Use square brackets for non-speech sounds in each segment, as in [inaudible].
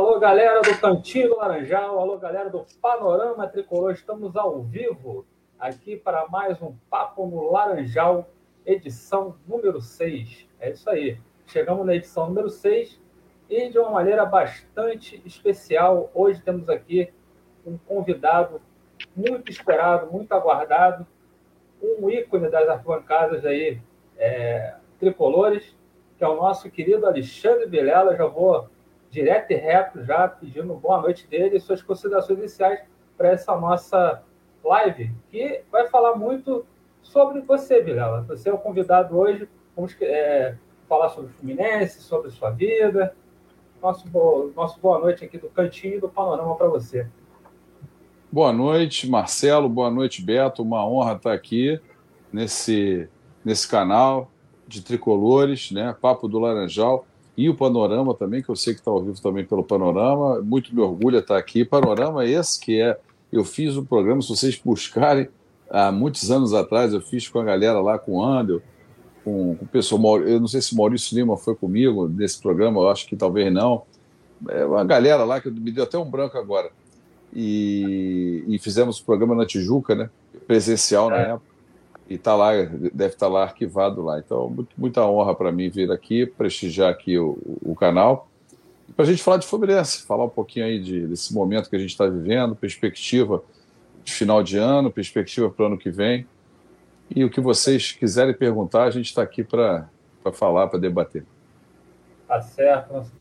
Alô, galera do Cantinho do Laranjal, alô, galera do Panorama Tricolor, estamos ao vivo aqui para mais um Papo no Laranjal, edição número 6. É isso aí, chegamos na edição número 6 e de uma maneira bastante especial, hoje temos aqui um convidado muito esperado, muito aguardado, um ícone das arquibancadas aí, é, tricolores, que é o nosso querido Alexandre Vilela, já vou direto e reto, já pedindo boa noite dele e suas considerações iniciais para essa nossa live, que vai falar muito sobre você, Vilela. Você é o convidado hoje. Vamos é, falar sobre o Fluminense, sobre sua vida. Nosso, nosso boa noite aqui do Cantinho do Panorama para você. Boa noite, Marcelo. Boa noite, Beto. Uma honra estar aqui nesse, nesse canal de tricolores, né? Papo do Laranjal e o Panorama também, que eu sei que está ao vivo também pelo Panorama. Muito me orgulho estar aqui. Panorama esse que é. Eu fiz o um programa, se vocês buscarem, há muitos anos atrás, eu fiz com a galera lá, com o Andel, com, com o pessoal. Eu não sei se Maurício Lima foi comigo nesse programa, eu acho que talvez não. É uma galera lá que me deu até um branco agora. E, e fizemos o programa na Tijuca, né? Presencial é. na época e está lá, deve estar tá lá arquivado lá. Então, muito, muita honra para mim vir aqui, prestigiar aqui o, o canal, para a gente falar de Fluminense, falar um pouquinho aí de, desse momento que a gente está vivendo, perspectiva de final de ano, perspectiva para o ano que vem. E o que vocês quiserem perguntar, a gente está aqui para falar, para debater. Tá certo, nosso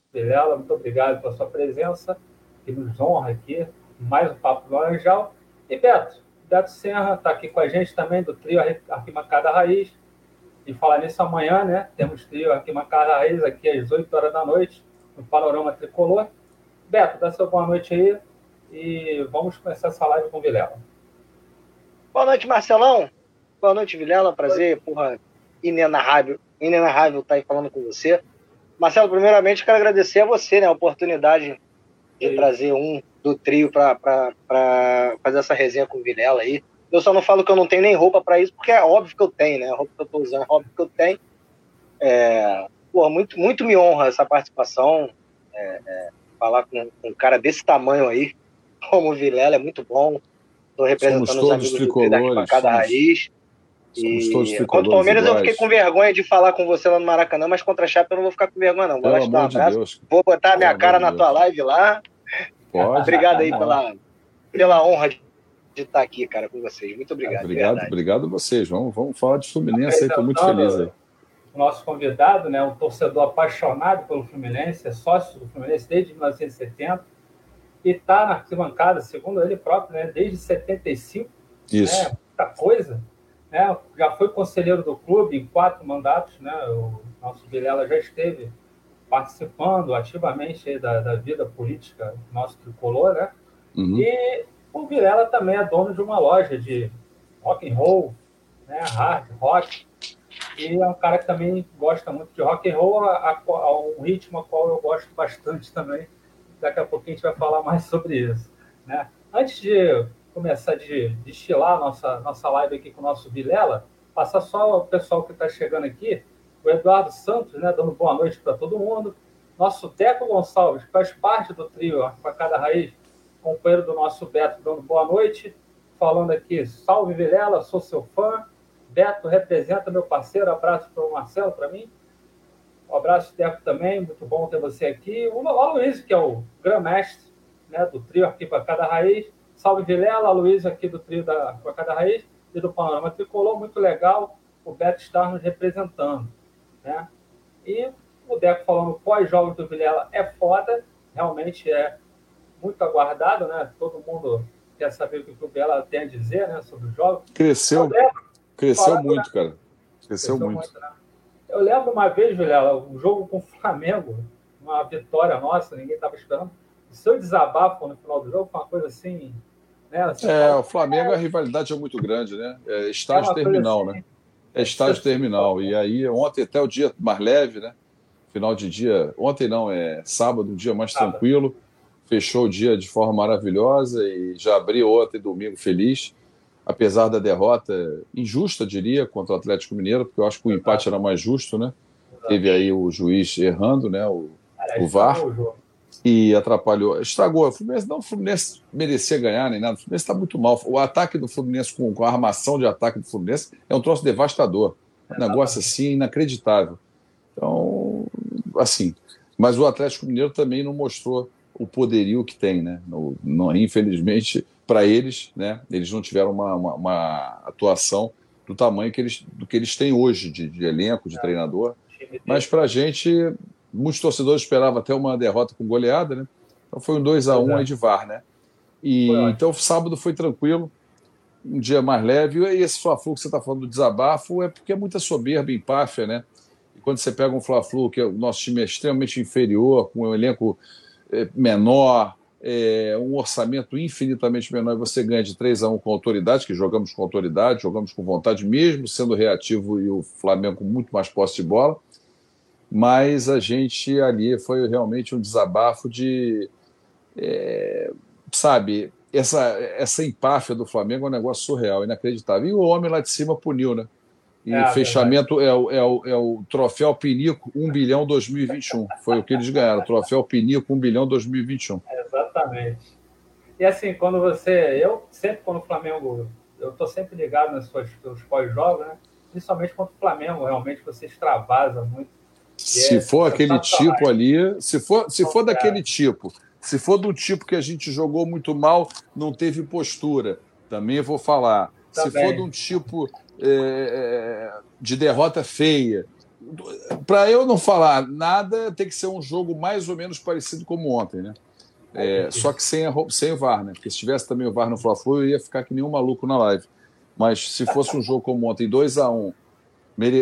muito obrigado pela sua presença, que nos honra aqui, mais um Papo do Laranjal. E Beto, Beto Serra está aqui com a gente também, do trio Arquibancada Raiz. E falar nisso amanhã, né? Temos trio Arquibancada Raiz aqui às 8 horas da noite, no Panorama Tricolor. Beto, dá sua boa noite aí e vamos começar essa live com o Vilela. Boa noite, Marcelão. Boa noite, Vilela. Prazer, porra, inenarrável, inenarrável estar tá aí falando com você. Marcelo, primeiramente, quero agradecer a você, né, a oportunidade de trazer um do trio para fazer essa resenha com o Vilela aí. Eu só não falo que eu não tenho nem roupa para isso, porque é óbvio que eu tenho, né? A roupa que eu tô usando é óbvio que eu tenho. É, pô, muito, muito me honra essa participação. É, é, falar com, com, um cara desse tamanho aí, [laughs] como o Vilela, é muito bom. Estou representando somos os amigos do cada raiz. E contra o Palmeiras iguais. eu fiquei com vergonha de falar com você lá no Maracanã, mas contra a Chape eu não vou ficar com vergonha, não. Vou lá te dar um abraço. Vou botar a minha Pelo cara na tua live lá. Pode. [laughs] Obrigado aí pela, pela honra de, de estar aqui, cara, com vocês. Muito obrigado. Obrigado, obrigado a vocês. Vamos, vamos falar de Fluminense aí, estou muito feliz aí. O nosso convidado, né, um torcedor apaixonado pelo Fluminense, é sócio do Fluminense desde 1970 e está na arquibancada, segundo ele próprio, né, desde 75. Isso. Né, muita coisa. Né, já foi conselheiro do clube em quatro mandatos, né, o nosso Vilela já esteve participando ativamente da, da vida política nosso tricolor, né? Uhum. E o Vilela também é dono de uma loja de rock and roll, né? hard rock, e é um cara que também gosta muito de rock and roll, a, a, a um ritmo a qual eu gosto bastante também. Daqui a pouquinho a gente vai falar mais sobre isso, né? Antes de começar de destilar nossa nossa live aqui com o nosso Vilela, passar só o pessoal que está chegando aqui o Eduardo Santos, né, dando boa noite para todo mundo. Nosso Teco Gonçalves, faz parte do trio cada Raiz, companheiro do nosso Beto, dando boa noite. Falando aqui, salve Vilela, sou seu fã. Beto representa meu parceiro, abraço para o Marcelo, para mim. Um abraço, Teco, também, muito bom ter você aqui. O Luiz, que é o grã-mestre né, do trio Arquibancada Raiz. Salve Vilela, Luiz aqui do trio da Arquibancada Raiz e do Panorama Tricolor, muito legal o Beto estar nos representando. Né? E o Deco falando pós-jogos do Vilela é foda, realmente é muito aguardado, né? Todo mundo quer saber o que o Vilela tem a dizer né, sobre o jogo. Cresceu, cresceu falando, muito, né? cara. Cresceu, cresceu muito. muito né? Eu lembro uma vez, Vilela, um jogo com o Flamengo, uma vitória nossa, ninguém estava esperando. O seu desabafo no final do jogo foi uma coisa assim. Né? Assim, é, o Flamengo, a rivalidade é muito grande, né? É estágio é terminal, assim, né? É estágio [laughs] terminal. E aí, ontem até o dia mais leve, né? Final de dia. Ontem não, é sábado, um dia mais tranquilo. Fechou o dia de forma maravilhosa e já abriu ontem, domingo, feliz. Apesar da derrota injusta, diria, contra o Atlético Mineiro, porque eu acho que o empate era mais justo, né? Teve aí o juiz errando, né? O, o VAR. E atrapalhou, estragou. O Fluminense não, o Fluminense merecia ganhar nem nada. O Fluminense está muito mal. O ataque do Fluminense com, com, a armação de ataque do Fluminense é um troço devastador. Um negócio assim inacreditável. Então, assim. Mas o Atlético Mineiro também não mostrou o poderio que tem, né? No, no, infelizmente, para eles, né? Eles não tiveram uma, uma, uma, atuação do tamanho que eles, do que eles têm hoje de, de elenco, de é. treinador. Mas para a gente, muitos torcedores esperavam até uma derrota com goleada, né? Então foi um 2 a 1 um aí de VAR, né? E então sábado foi tranquilo, um dia mais leve. E esse Fla-Flu que você está falando do desabafo é porque é muita soberba, empáfia, né? E quando você pega um Fla-Flu que é, o nosso time é extremamente inferior, com um elenco é, menor, é, um orçamento infinitamente menor, e você ganha de 3 a 1 com autoridade, que jogamos com autoridade, jogamos com vontade, mesmo sendo reativo e o Flamengo com muito mais posse de bola. Mas a gente ali foi realmente um desabafo de. É, sabe, essa, essa empáfia do Flamengo é um negócio surreal, inacreditável. E o homem lá de cima puniu, né? E é, fechamento é o, é, o, é o troféu Pinico 1 bilhão 2021. Foi o que eles ganharam, troféu Pinico 1 bilhão 2021. Exatamente. E assim, quando você. Eu sempre, quando o Flamengo. Eu estou sempre ligado nas suas, nos pós-jogos, né? Principalmente quando o Flamengo realmente você extravasa muito. Se é, for aquele tipo ali, se for, se for daquele tipo, se for do tipo que a gente jogou muito mal, não teve postura, também vou falar. Se for de um tipo é, é, de derrota feia. Para eu não falar nada, tem que ser um jogo mais ou menos parecido como ontem, né? É, só que sem, a, sem o VAR, né? Porque se tivesse também o VAR no Fla-Flu, eu ia ficar que nem um maluco na live. Mas se fosse um jogo como ontem, 2 a 1 um,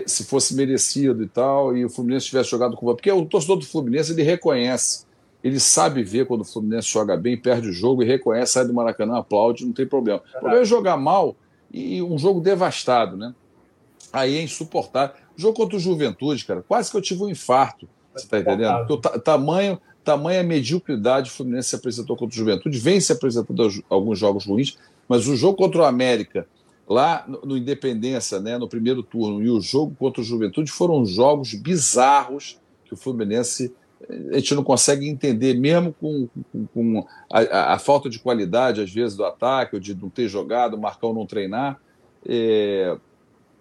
se fosse merecido e tal, e o Fluminense tivesse jogado com o Porque o torcedor do Fluminense, ele reconhece, ele sabe ver quando o Fluminense joga bem, perde o jogo e reconhece, sai do Maracanã, aplaude, não tem problema. O problema é jogar mal e um jogo devastado, né? Aí é insuportável. O jogo contra o Juventude, cara, quase que eu tive um infarto. Você está entendendo? Porque o tamanho, tamanha mediocridade o Fluminense se apresentou contra o Juventude, vem se apresentando alguns jogos ruins, mas o jogo contra o América, lá no, Independência, né, no primeiro turno, e o jogo contra o Juventude foram jogos bizarros que o Fluminense a gente não consegue entender, mesmo com, com, com a, a, falta de qualidade, às vezes, do ataque, ou de não ter jogado, o Marcão não treinar, é,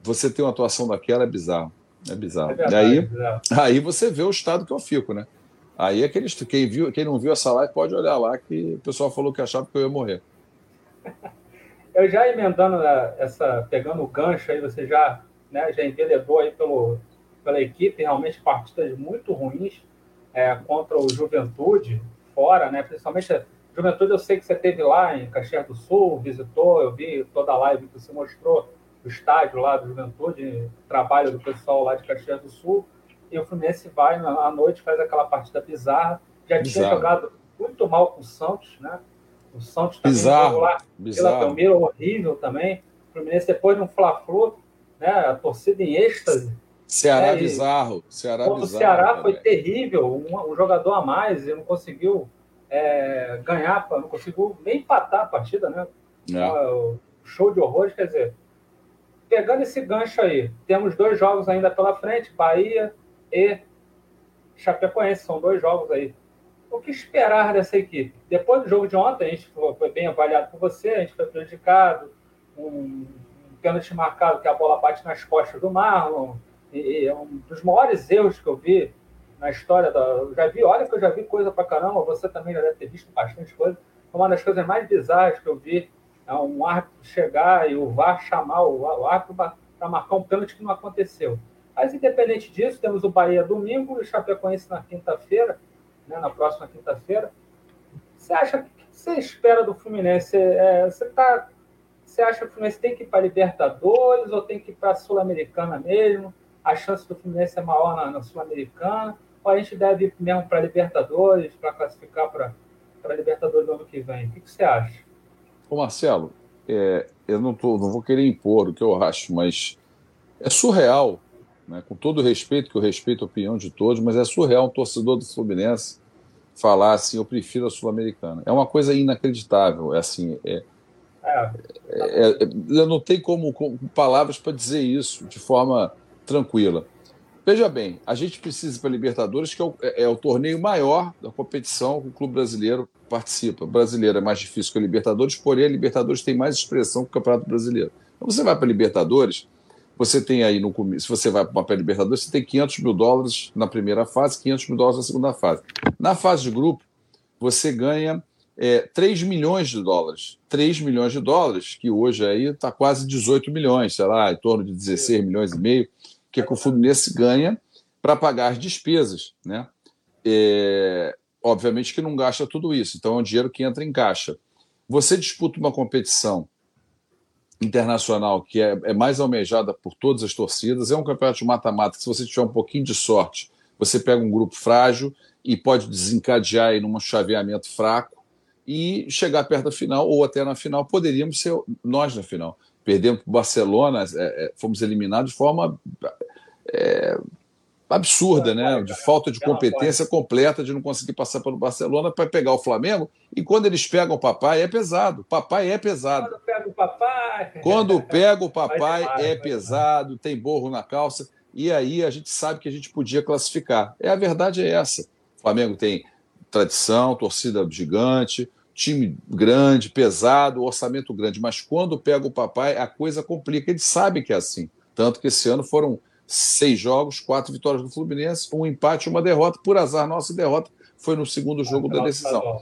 você ter uma atuação daquela é bizarro. É bizarro. É verdade, aí, é bizarro. aí você vê o estado que eu fico, né? Aí aqueles, quem, viu, quem não viu essa live pode olhar lá que o pessoal falou que achava que eu ia morrer. Eu já emendando né, essa, pegando o gancho aí, você já, né, já enveredou aí pelo, pela equipe, realmente partidas muito ruins é, contra o Juventude, fora, né? Principalmente Juventude, eu sei que você teve lá em Caxias do Sul, visitou, eu vi toda a live que você mostrou do estádio lá do Juventude, trabalho do pessoal lá de Caxias do Sul, e o Fluminense vai à noite, faz aquela partida bizarra, já tinha jogado muito mal com o Santos, né? O Santos também bizarro, lá bizarro. pela Belmiro, horrível também. O Fluminense depois no Fla-Flu, né? A torcida em êxtase, Ceará é, bizarro. Ceará bizarro. O Ceará foi terrível. Um, um, jogador a mais e não conseguiu é, ganhar, não conseguiu nem empatar a partida, né? É. Show de horrores, quer dizer. Pegando esse gancho aí, temos dois jogos ainda pela frente, Bahia e Chapecoense, são dois jogos aí. O que esperar dessa equipe? Depois do jogo de ontem, a gente foi bem avaliado por você, a gente foi prejudicado, um, pênalti marcado que a bola bate nas costas do Marlon, e é um dos maiores erros que eu vi na história da. Eu já vi, olha que eu já vi coisa pra caramba, você também já deve ter visto bastante coisa. Uma das coisas mais bizarras que eu vi é um árbitro chegar e o VAR chamar o árbitro para marcar um pênalti que não aconteceu. Mas, independente disso, temos o Bahia domingo e o Chapecoense na quinta-feira, né, na próxima quinta-feira. Você acha que você espera do Fluminense? É, você, tá, você acha que o Fluminense tem que ir para Libertadores ou tem que ir para a Sul-Americana mesmo? a chance do Fluminense é maior na, na Sul-Americana, ou a gente deve ir mesmo para Libertadores, para classificar para a Libertadores no ano que vem? O que, que você acha? Ô Marcelo, é, eu não, tô, não vou querer impor o que eu acho, mas é surreal, né, com todo o respeito, que eu respeito a opinião de todos, mas é surreal um torcedor do Fluminense falar assim, eu prefiro a Sul-Americana. É uma coisa inacreditável, é assim, é, é, é, eu não tenho como, como palavras para dizer isso de forma tranquila. Veja bem, a gente precisa para a Libertadores, que é o, é, é o, torneio maior da competição que o clube brasileiro participa. O brasileiro é mais difícil que a Libertadores, porém a Libertadores tem mais expressão que o Campeonato Brasileiro. Então você vai para a Libertadores, você tem aí no se você vai para a Libertadores, você tem 500 mil dólares na primeira fase, 500 mil dólares na segunda fase. Na fase de grupo, você ganha é, 3 milhões de dólares. 3 milhões de dólares, que hoje aí está quase 18 milhões, sei lá, em torno de 16 milhões e meio que, é que o Fluminense ganha para pagar as despesas. Né? É, obviamente que não gasta tudo isso, então é um dinheiro que entra em caixa. Você disputa uma competição internacional que é, é mais almejada por todas as torcidas, é um campeonato de mata-mata que, se você tiver um pouquinho de sorte, você pega um grupo frágil e pode desencadear em um chaveamento fraco e chegar perto da final ou até na final. Poderíamos ser nós na final. Perdemos para o Barcelona, é, é, fomos eliminados de forma é, absurda, né? De falta de competência completa de não conseguir passar pelo Barcelona para pegar o Flamengo. E quando eles pegam o papai, é pesado. Papai é pesado. Quando pega o papai. Quando pega o papai, é pesado, tem borro na calça. E aí a gente sabe que a gente podia classificar. É a verdade é essa. O Flamengo tem tradição, torcida gigante, time grande, pesado, orçamento grande, mas quando pega o papai, a coisa complica. Eles sabem que é assim. Tanto que esse ano foram seis jogos, quatro vitórias do Fluminense, um empate e uma derrota. Por azar, nossa derrota foi no segundo jogo da decisão.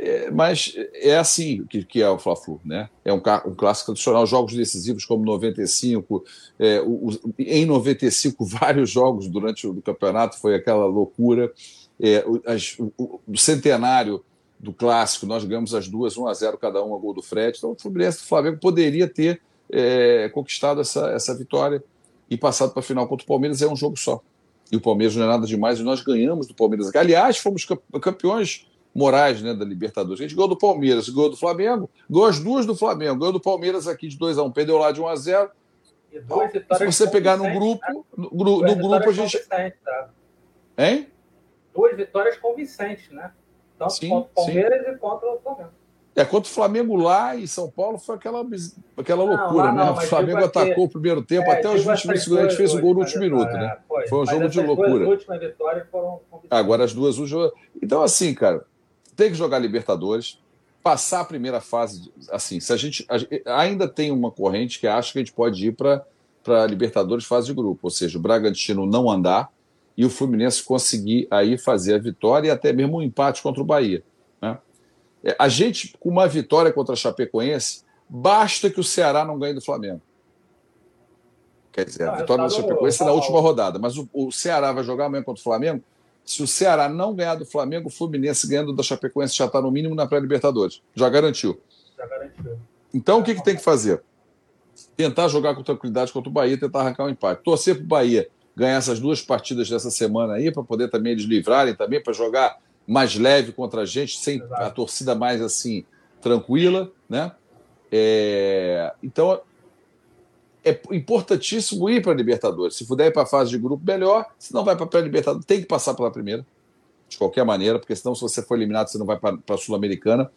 É, mas é assim que, que é o Fla-Flu, né? É um, um, clássico tradicional, jogos decisivos como 95, é, o, o, em 95 [laughs] vários jogos durante o campeonato foi aquela loucura. É, o, as, o, centenário do clássico, nós ganhamos as duas, 1 a 0 cada um a gol do Fred. Então o Fluminense do Flamengo poderia ter é, conquistado essa, essa vitória e passado para a final contra o Palmeiras. É um jogo só. E o Palmeiras não é nada demais e nós ganhamos do Palmeiras. Aliás, fomos campeões morais né, da Libertadores. A gente ganhou do Palmeiras, ganhou do Flamengo, ganhou as duas do Flamengo, ganhou do Palmeiras aqui de 2 a 1 perdeu lá de 1 a 0 Se você pegar no grupo, tá? no, no grupo a gente. Tá? Hein? Duas vitórias convincentes, né? Tanto sim, contra o Palmeiras sim. e contra o Flamengo. É, contra o Flamengo lá em São Paulo foi aquela, aquela não, loucura, não, né? O Flamengo atacou o primeiro tempo, é, até os 20 minutos a gente fez o gol no último minuto, né? É, foi, foi um jogo de loucura. Foram Agora as duas últimas. Então, assim, cara, tem que jogar Libertadores, passar a primeira fase. Assim, se a gente, ainda tem uma corrente que acha que a gente pode ir para Libertadores fase de grupo, ou seja, o Bragantino não andar e o Fluminense conseguir aí fazer a vitória e até mesmo um empate contra o Bahia. É, a gente, com uma vitória contra a Chapecoense, basta que o Ceará não ganhe do Flamengo. Quer dizer, a vitória do Chapecoense é na última rodada, mas o, o, Ceará vai jogar amanhã contra o Flamengo. Se o Ceará não ganhar do Flamengo, o Fluminense ganhando da Chapecoense já está no mínimo na pré-Libertadores. Já garantiu. Já garantiu. Então, o que, que tem que fazer? Tentar jogar com tranquilidade contra o Bahia, tentar arrancar um empate. Torcer para o Bahia ganhar essas duas partidas dessa semana aí, para poder também eles livrarem também, para jogar mais leve contra a gente, sem Exato. a torcida mais assim, tranquila, né? É, então é importantíssimo ir para a Libertadores. Se puder ir para a fase de grupo, melhor. Se não vai para a pré-Libertadores, tem que passar pela primeira, de qualquer maneira, porque senão, se você for eliminado, você não vai para a Sul-Americana.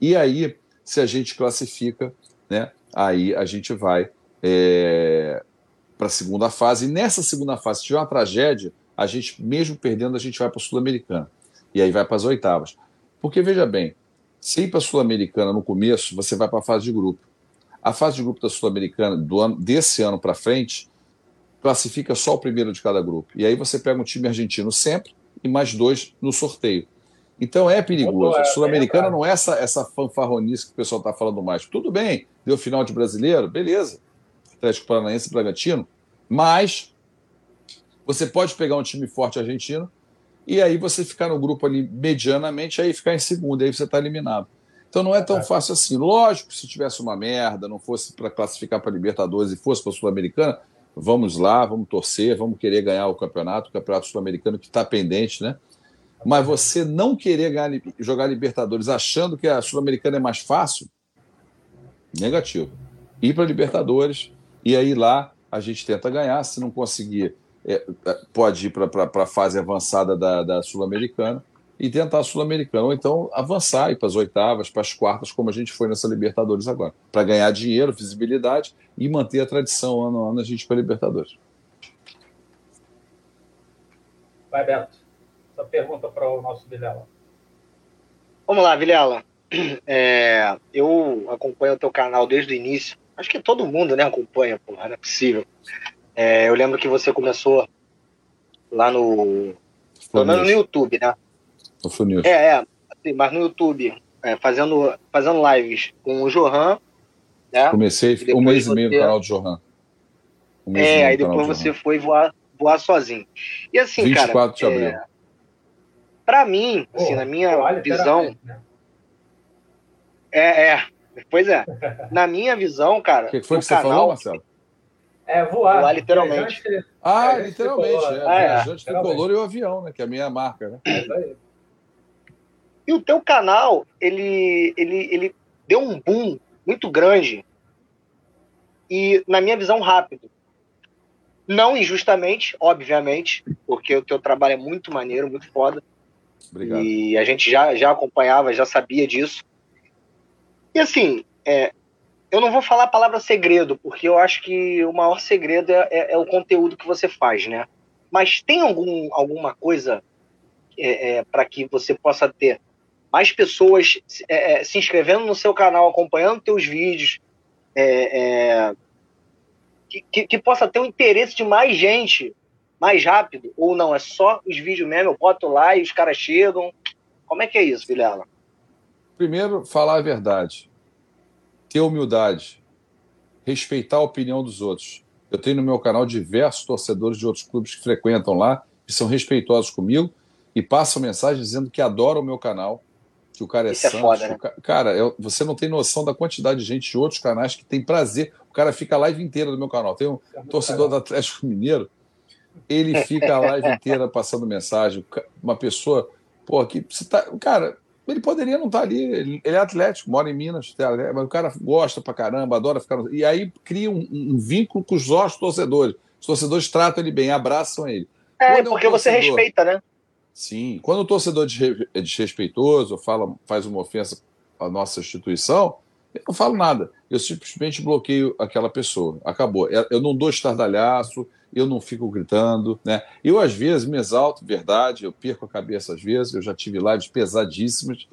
E aí, se a gente classifica, né, aí a gente vai é, para a segunda fase. E nessa segunda fase, se tiver uma tragédia, a gente, mesmo perdendo, a gente vai para a Sul-Americana. E aí vai para as oitavas. Porque, veja bem, se ir para a Sul-Americana no começo, você vai para a fase de grupo. A fase de grupo da Sul-Americana, do ano, desse ano para frente, classifica só o primeiro de cada grupo. E aí você pega um time argentino sempre e mais dois no sorteio. Então é perigoso. A é, Sul-Americana não é essa, essa fanfarronice que o pessoal está falando mais. Tudo bem, deu final de brasileiro, beleza. Atlético Paranaense e Bragantino, mas você pode pegar um time forte argentino e aí você ficar no grupo ali medianamente, aí ficar em segundo, aí você está eliminado. Então não é tão é. fácil assim. Lógico, se tivesse uma merda, não fosse para classificar para Libertadores e fosse para a Sul-Americana, vamos lá, vamos torcer, vamos querer ganhar o campeonato, o campeonato sul-americano que está pendente, né? Mas você não querer ganhar, jogar Libertadores achando que a Sul-Americana é mais fácil, negativo. Ir para Libertadores, e aí lá a gente tenta ganhar. Se não conseguir, é, é pode ir para a fase avançada da, da Sul-Americana e tentar a Sul-Americana. Ou então avançar, ir para as oitavas, para as quartas, como a gente foi nessa Libertadores agora. Para ganhar dinheiro, visibilidade e manter a tradição ano a ano a gente para a Libertadores. Vai, Beto. Essa pergunta para o nosso Vilela. Vamos lá, Vilela. É, eu acompanho o teu canal desde o início. Acho que todo mundo né, acompanha, porra, não é possível. É, eu lembro que você começou lá no. Pelo menos no YouTube, né? No É, é. Assim, mas no YouTube, é, fazendo, fazendo lives com o Johan. Né? Comecei um mês e meio no canal do Johan. Um é, aí depois você foi voar, voar sozinho. E assim, 24 cara. de abril. É, pra mim, assim, na minha visão. Né? É, é. Pois é. Na minha visão, cara. O que foi que você canal, falou, Marcelo? É, voar. Voar literalmente. Ah, literalmente. É, ah, é, viajante tricolor e o avião, né? Que é a minha marca, né? É isso aí. E o teu canal, ele, ele, ele deu um boom muito grande e, na minha visão, rápido. Não injustamente, obviamente, porque o teu trabalho é muito maneiro, muito foda. Obrigado. E a gente já, já acompanhava, já sabia disso. E assim, é, eu não vou falar a palavra segredo, porque eu acho que o maior segredo é, é, é o conteúdo que você faz, né? Mas tem algum, alguma coisa é, é para que você possa ter mais pessoas é, é, se inscrevendo no seu canal, acompanhando teus vídeos, que, que, possa ter o interesse de mais gente mais rápido? Ou não, é só os vídeos mesmo, eu boto lá e os caras chegam. Como é que é isso, Vilela? Primeiro, falar a verdade ter humildade, respeitar a opinião dos outros. Eu tenho no meu canal diversos torcedores de outros clubes que frequentam lá, que são respeitosos comigo e passam mensagem dizendo que adoram o meu canal, que o cara é Isso santo. É foda, né? Cara, eu, você não tem noção da quantidade de gente de outros canais que tem prazer. O cara fica a live inteira do meu canal. Tem um é torcedor do Atlético Mineiro, ele fica a live [laughs] inteira passando mensagem. Uma pessoa, pô, que você tá. Cara, ele poderia não estar tá ali, ele, ele é atlético, mora em Minas, mas o cara gosta pra caramba, adora ficar. No... E aí cria um, um, vínculo com os nossos torcedores. Os torcedores tratam ele bem, abraçam ele. É, Quando porque é um torcedor... você respeita, né? Sim. Quando o torcedor é desrespeitoso, fala, faz uma ofensa à nossa instituição, eu não falo nada. Eu simplesmente bloqueio aquela pessoa. Acabou. Eu não dou estardalhaço, eu não fico gritando, né? Eu, às vezes, me exalto, verdade, eu perco a cabeça às vezes, eu já tive lives pesadíssimas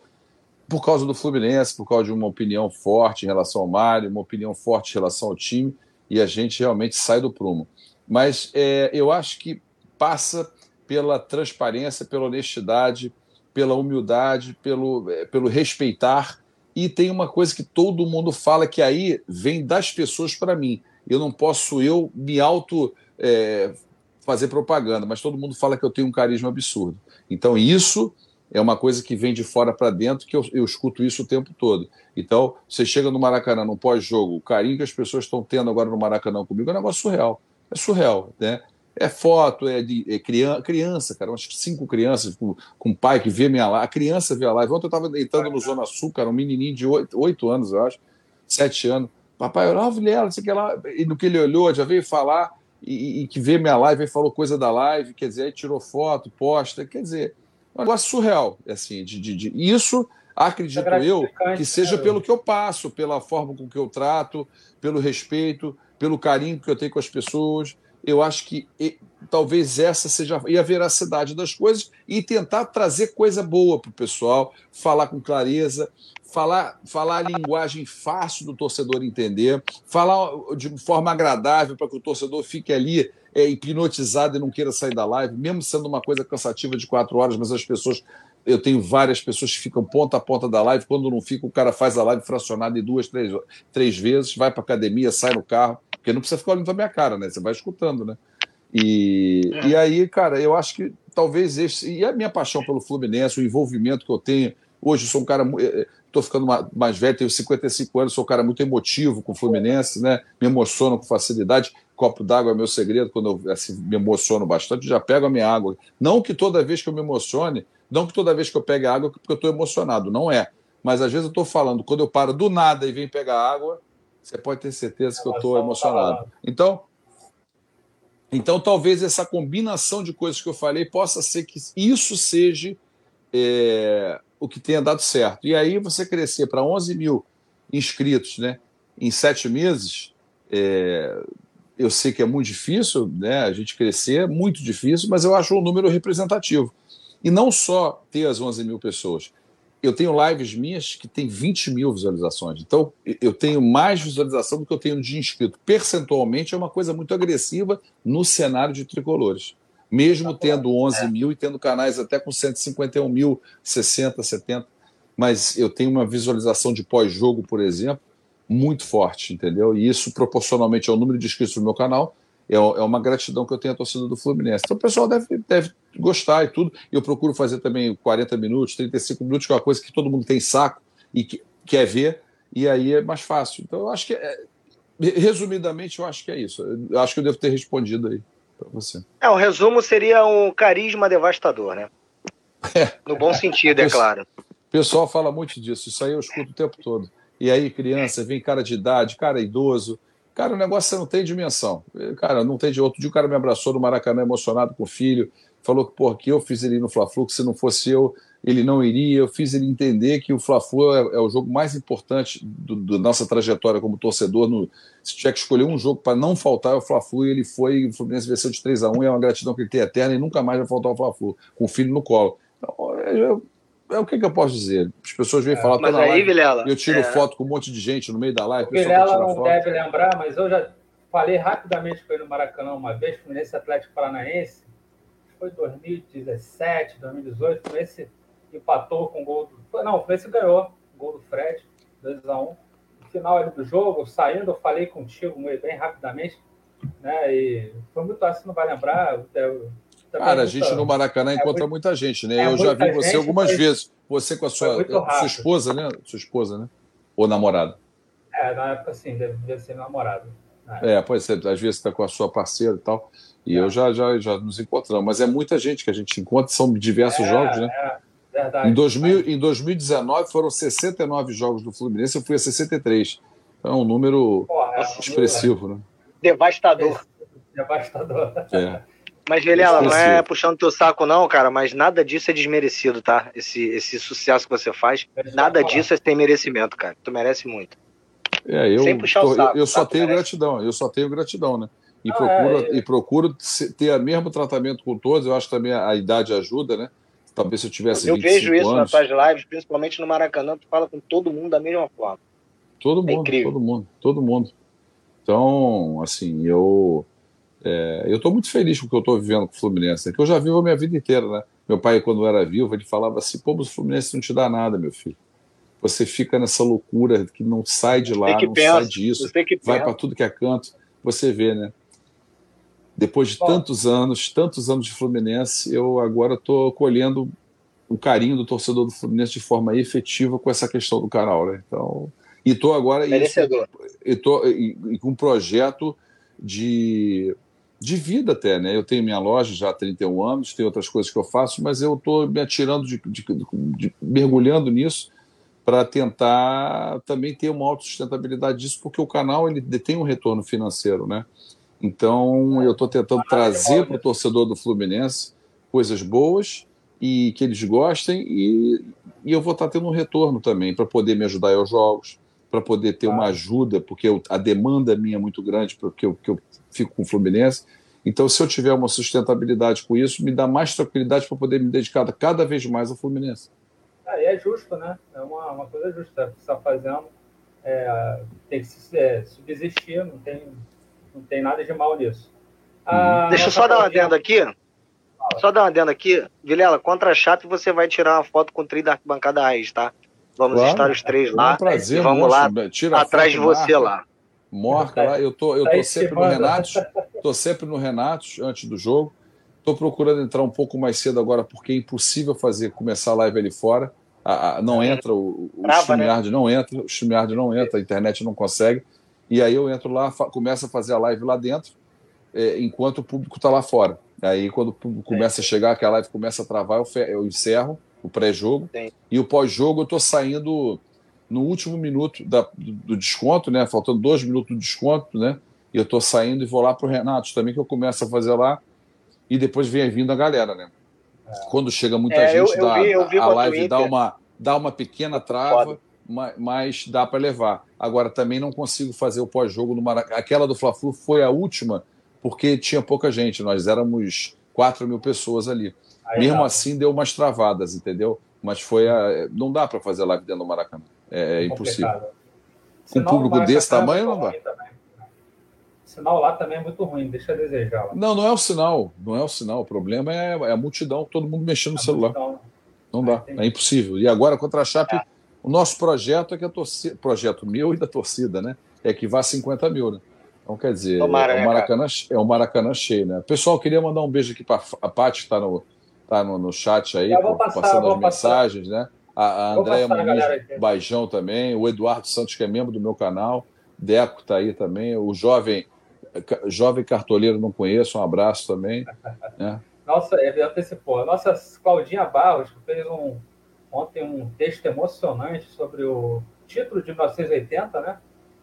por causa do Fluminense, por causa de uma opinião forte em relação ao Mário, uma opinião forte em relação ao time, e a gente realmente sai do prumo. Mas é, eu acho que passa pela transparência, pela honestidade, pela humildade, pelo, é, pelo respeitar. E tem uma coisa que todo mundo fala que aí vem das pessoas para mim. Eu não posso eu me auto é, fazer propaganda, mas todo mundo fala que eu tenho um carisma absurdo. Então, isso é uma coisa que vem de fora para dentro, que eu, eu, escuto isso o tempo todo. Então, você chega no Maracanã, no pós-jogo, o carinho que as pessoas estão tendo agora no Maracanã comigo é um negócio surreal. É surreal, né? É foto, é de é criança, criança, cara, umas cinco crianças com, com pai que vê minha live. A criança vê a live. Ontem eu estava deitando no Zona Sul, cara, um menininho de oito anos, eu acho, sete anos. Papai, olha, Vilela, sei que lá. E no que ele olhou, já veio falar e, e, que vê minha live e falou coisa da live, quer dizer, aí tirou foto, posta, quer dizer, um negócio surreal, assim, de, de, de... isso acredito é eu que seja né? pelo que eu passo, pela forma com que eu trato, pelo respeito, pelo carinho que eu tenho com as pessoas. Eu acho que e, talvez essa seja e a veracidade das coisas e tentar trazer coisa boa para o pessoal, falar com clareza, falar, falar a linguagem fácil do torcedor entender, falar de forma agradável para que o torcedor fique ali é, hipnotizado e não queira sair da live, mesmo sendo uma coisa cansativa de quatro horas, mas as pessoas. Eu tenho várias pessoas que ficam ponta a ponta da live. Quando não fica, o cara faz a live fracionada em duas, três, três vezes, vai para academia, sai no carro, porque não precisa ficar olhando para minha cara, né? Você vai escutando, né? E, é. e aí, cara, eu acho que talvez esse. E a minha paixão pelo Fluminense, o envolvimento que eu tenho. Hoje eu sou um cara estou ficando mais velho, tenho 55 anos, sou um cara muito emotivo com o Fluminense, né? Me emociono com facilidade. Copo d'água é meu segredo, quando eu assim, me emociono bastante, já pego a minha água. Não que toda vez que eu me emocione, não que toda vez que eu pegue água, porque eu estou emocionado, não é. Mas às vezes eu estou falando, quando eu paro do nada e venho pegar água, você pode ter certeza que eu estou emocionado. Então, então, talvez essa combinação de coisas que eu falei possa ser que isso seja é, o que tenha dado certo. E aí você crescer para 11 mil inscritos né, em sete meses, é, eu sei que é muito difícil, né? A gente crescer, muito difícil, mas eu acho um número representativo. E não só ter as 11 mil pessoas. Eu tenho lives minhas que tem 20 mil visualizações. Então, eu tenho mais visualização do que eu tenho de inscrito. Percentualmente, é uma coisa muito agressiva no cenário de tricolores. Mesmo tendo 11 mil e tendo canais até com 151 mil, 60, 70. Mas eu tenho uma visualização de pós-jogo, por exemplo, muito forte, entendeu? E isso, proporcionalmente ao número de inscritos no meu canal, é, é uma gratidão que eu tenho à torcida do Fluminense. Então o pessoal deve, deve gostar e tudo. Eu procuro fazer também 40 minutos, 35 minutos, que é uma coisa que todo mundo tem saco e que quer ver, e aí é mais fácil. Então eu acho que, é, resumidamente, eu acho que é isso. Eu acho que eu devo ter respondido aí para você. É, o resumo seria um carisma devastador, né? É. No bom sentido, é claro. O pessoal fala muito disso, isso aí eu escuto o tempo todo. E aí, criança, vem cara de idade, cara idoso. Cara, o negócio não tem dimensão. Cara, não tem de outro dia o cara me abraçou no Maracanã emocionado com o filho, falou que, porra, que eu fiz ele no Fla-Flu, que se não fosse eu, ele não iria. Eu fiz ele entender que o Fla-Flu é, é, o jogo mais importante da nossa trajetória como torcedor. No, se tiver que escolher um jogo para não faltar, é o Fla-Flu, e ele foi, o Fluminense venceu de 3 a 1 e é uma gratidão que ele tem eterna e nunca mais vai faltar o Fla-Flu, com o filho no colo. Então, eu, é o que, que, eu posso dizer? As pessoas vêm é, falar mas aí, live, Vilela, eu tiro é... foto com um monte de gente no meio da live. O Vilela não foto. deve lembrar, mas eu já falei rapidamente com ele no Maracanã uma vez, Fluminense Atlético Paranaense, foi 2017, 2018, o Fluminense empatou com o gol do... Não, o Fluminense ganhou, gol do Fred, 2x1. No final ali do jogo, saindo, eu falei contigo bem rapidamente, né? E foi muito assim, não vai lembrar, eu Cara, a gente no Maracanã é encontra muito, muita gente, né? É eu já vi você algumas vezes. Você com a sua, sua esposa, né? Sua esposa, né? Ou namorada? É, na época sim, deve ser namorado. É, pois é, às vezes está com a sua parceira e tal. E é. eu já, já, já nos encontramos. Mas é muita gente que a gente encontra, são diversos é, jogos, né? É, verdade. Em, 2000, em 2019 foram 69 jogos do Fluminense, eu fui a 63. Então é um número Porra, é expressivo, né? Devastador. Devastador. É. Mas, Vilela, não é puxando teu saco, não, cara, mas nada disso é desmerecido, tá? Esse, esse sucesso que você faz, nada disso é sem merecimento, cara. Tu merece muito. É, eu, Sem puxar o saco, eu só tenho merece. gratidão, eu só tenho gratidão, né? E, ah, procuro, é, é. e procuro ter o mesmo tratamento com todos, eu acho que também a, idade ajuda, né? Talvez se eu tivesse Eu vejo isso anos, nas tuas lives, principalmente no Maracanã, tu fala com todo mundo da mesma forma. Todo é mundo, todo mundo, todo mundo. Então, assim, eu é, eu estou muito feliz com o que eu estou vivendo com o Fluminense, né? que eu já vivo a minha vida inteira, né? Meu pai, quando era vivo, ele falava assim: pô, o Fluminense não te dá nada, meu filho. Você fica nessa loucura que não sai de lá, não pensa, sai disso, vai para tudo que é canto. Você vê, né? Depois de tantos anos, tantos anos de Fluminense, eu agora estou colhendo o carinho do torcedor do Fluminense de forma efetiva com essa questão do canal, né? Então, e estou agora isso, e, tô, e, e com um projeto de de vida até, né? Eu tenho minha loja já há 31 anos, tem outras coisas que eu faço, mas eu estou me atirando, de, de, de, mergulhando nisso para tentar também ter uma autossustentabilidade disso, porque o canal ele tem um retorno financeiro, né? Então eu estou tentando trazer para o torcedor do Fluminense coisas boas e que eles gostem e, e eu vou estar tá tendo um retorno também para poder me ajudar aos jogos, para poder ter uma ajuda, porque eu, a demanda minha é muito grande, porque eu, que eu fico com o Fluminense. Então, se eu tiver uma sustentabilidade com isso, me dá mais tranquilidade para poder me dedicar cada vez mais ao Fluminense. Ah, é justo, né? É uma, uma coisa justa. Que está fazendo é, tem que se, é, subsistir, não tem, não tem nada de mal nisso. Ah, Deixa eu só dar uma adendo aqui. Só dar uma adendo aqui. Vilela, contra a Chape você vai tirar uma foto com o tri da arquibancada raiz, tá? Vamos claro, estar os três lá. É um prazer, vamos lá, atrás de você marca, lá. Morca lá. Eu tô, eu tô sempre no Renato. Tô sempre no Renato antes do jogo. Estou procurando entrar um pouco mais cedo agora, porque é impossível fazer começar a live ali fora. A, a, não entra, o, o Trava, né? não entra, o StreamYard não entra, a internet não consegue. E aí eu entro lá, começo a fazer a live lá dentro, é, enquanto o público está lá fora. Aí quando o público começa a chegar, que a live começa a travar, eu, eu encerro o pré-jogo. E o pós-jogo eu estou saindo no último minuto da, do, do, desconto, né? Faltando dois minutos do desconto, né? E eu estou saindo e vou lá para o Renato também, que eu começo a fazer lá. E depois vem vindo a galera, né? É. Quando chega muita é, gente, eu, eu dá, vi, vi a live dá uma, dá uma pequena trava. Mas dá para levar. Agora, também não consigo fazer o pós-jogo no Maracanã. Aquela do Fla-Flu foi a última, porque tinha pouca gente. Nós éramos 4 mil pessoas ali. Aí Mesmo assim, deu umas travadas, entendeu? Mas foi a... Não dá para fazer live dentro do Maracanã. É, é impossível. Com um público desse tamanho, não dá. O sinal lá também é muito ruim, deixa a desejar. Lá. Não, não é o sinal. Não é o sinal. O problema é, é a multidão, todo mundo mexendo no celular. Multidão. Não dá, é impossível. E agora contra a Chape, é. O nosso projeto é que a torcida, projeto meu e da torcida, né? É que vá 50 mil, né? Então, quer dizer, Tomara, é, o Maracanã, é o Maracanã cheio, né? Pessoal, queria mandar um beijo aqui para a Paty, que está no, tá no, no chat aí, pô, passar, passando as mensagens, né? A, a Andréia Muniz Baijão também, o Eduardo Santos, que é membro do meu canal, Deco está aí também, o jovem, jovem cartoleiro não conheço, um abraço também. né? [laughs] Nossa, eu antecipou. Nossa Claudinha Barros fez um, ontem um texto emocionante sobre o título de 1980, né?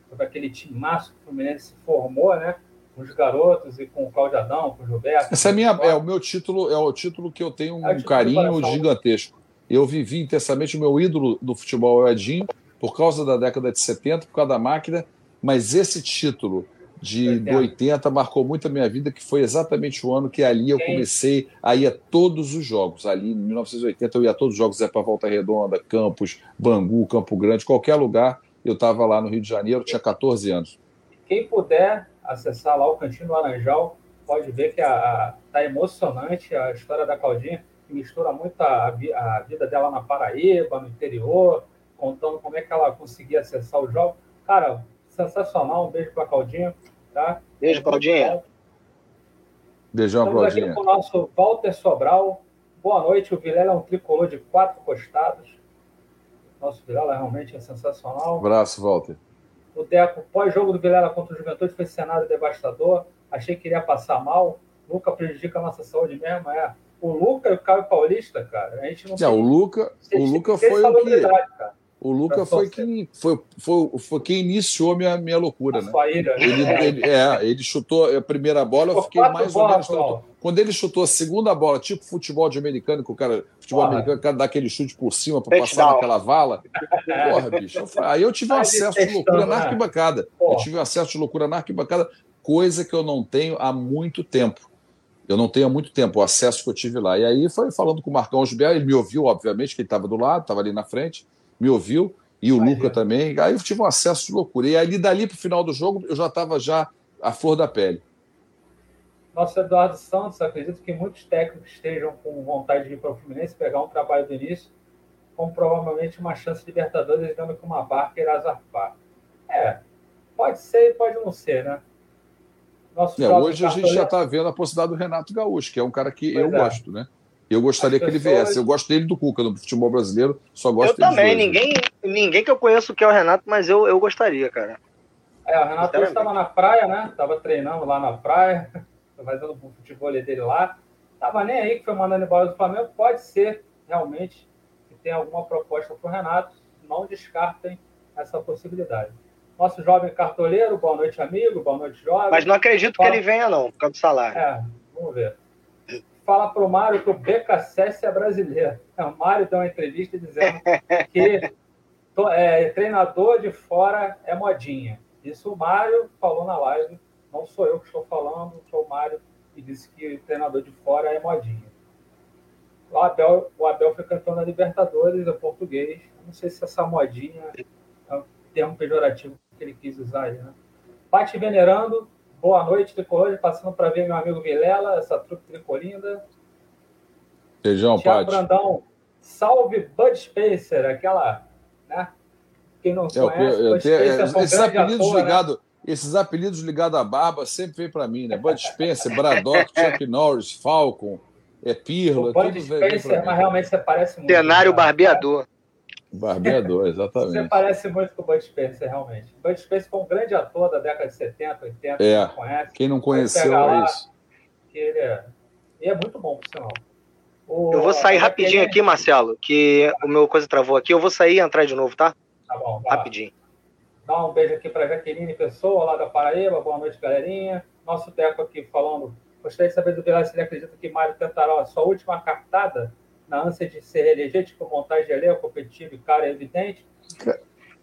Sobre aquele time massa que o Fluminense formou, né? Com os garotos e com o Cláudio Adão, com o Gilberto. Esse é, minha, é o meu título, é o título que eu tenho um é carinho gigantesco. Eu vivi intensamente o meu ídolo do futebol, o Edinho, por causa da década de 70, por causa da máquina, mas esse título de 80. 80 marcou muito a minha vida, que foi exatamente o ano que ali eu comecei a ir a todos os jogos. Ali em 1980 eu ia a todos os jogos, é para Volta Redonda, Campos, Bangu, Campo Grande, qualquer lugar. Eu estava lá no Rio de Janeiro, tinha 14 anos. Quem puder acessar lá o Cantinho Laranjal, pode ver que está emocionante a história da Claudinha, que mistura muito a, a vida dela na Paraíba, no interior, contando como é que ela conseguia acessar o jogo. Cara, sensacional. Um beijo para a Claudinha. Tá? Beijo, Claudinha. Beijão, Estamos Claudinha. aqui com o nosso Walter Sobral. Boa noite. O Vilela é um tricolor de quatro costados. Nosso Vilela realmente é sensacional. Um abraço, Walter. O Deco, pós-jogo do Vilela contra o Juventude, foi cenário devastador. Achei que iria passar mal. Luca prejudica a nossa saúde mesmo. É. O Luca e o Caio Paulista, cara, a gente não. É, o Luca, o Luca foi o que. Cara. O Luca foi quem, foi, foi, foi quem iniciou minha, minha loucura, né? Ira, ele, ele, é, ele chutou a primeira bola, eu fiquei mais ou menos. Quando ele chutou a segunda bola, tipo futebol de americano, que o cara, futebol porra. americano, o cara dá aquele chute por cima para passar naquela vala. [laughs] Porra, bicho. aí eu tive um acesso de loucura na né? arquibancada. Eu tive um acesso de loucura na arquibancada, coisa que eu não tenho há muito tempo. Eu não tenho há muito tempo o acesso que eu tive lá. E aí foi falando com o Marcão Osber, ele me ouviu, obviamente, que ele estava do lado, estava ali na frente me ouviu, e o Luca também. Aí eu tive um acesso de loucura. E aí, dali para o final do jogo, eu já estava já à flor da pele. Nosso Eduardo Santos, acredito que muitos técnicos estejam com vontade de ir para o Fluminense, pegar um trabalho do início, com provavelmente uma chance de Libertadores, dando que uma barca irá zarpar. É, pode ser e pode não ser, né? É, hoje a gente já está vendo a possibilidade do Renato Gaúcho, que é um cara que pois eu é. gosto, né? Eu gostaria pessoas... que ele viesse. Eu gosto dele do Cuca, no futebol brasileiro. Só gosto Eu também. Dois, ninguém, né? ninguém que eu conheço que é o Renato, mas eu, eu gostaria, cara. É, o Renato estava na praia, né? Tava treinando lá na praia, [laughs] fazendo o futebol dele lá. Tava nem aí que foi mandando embora do Flamengo. Pode ser, realmente, que tenha alguma proposta para o Renato. Não descartem essa possibilidade. Nosso jovem cartoleiro, boa noite, amigo, boa noite, jovem. Mas não acredito Fala... que ele venha, não, por causa do salário. É, vamos ver fala para o Mário que o BKSS é brasileiro. O Mário deu uma entrevista dizendo que é, treinador de fora é modinha. Isso o Mário falou na live, não sou eu que estou falando, foi o Mário que disse que treinador de fora é modinha. O Abel, o Abel foi campeão da Libertadores, é português. Não sei se essa modinha é um termo pejorativo que ele quis usar aí, né? Pati Venerando, Boa noite, Tricolor. Passando para ver meu amigo Vilela, essa trupe tricolinda. Feijão, Tiago Brandão. Salve Bud Spacer, aquela, né? Quem não conhece, eu, eu, tenho, é, esses apelidos né? ligados, né? esses apelidos ligados à barba sempre vem para mim, né? Bud Spencer, Braddock, [laughs] Chuck Norris, Falcon, é Pirlo, o Bud Spencer, mas realmente você parece muito. Cenário barbeador. Barbeador, [laughs] exatamente. Você parece muito com o Bud Spencer, realmente. O Bud Spencer foi um grande ator da década de 70, 80. É, conhece. quem não conheceu é isso. Que ele é, e é muito bom, por sinal. O, eu vou sair rapidinho aqui, Marcelo, que o meu coisa travou aqui. Eu vou sair e entrar de novo, tá? Tá bom. Rapidinho. Dá um beijo aqui para Jaqueline Pessoa, lá da Paraíba. Boa noite, galerinha. Nosso Teco aqui falando. Gostaria de saber do Vilar se ele acredita que Mário tentará a sua última cartada na ânsia de se reeleger, tipo montagem de elenco competitivo e cara evidente?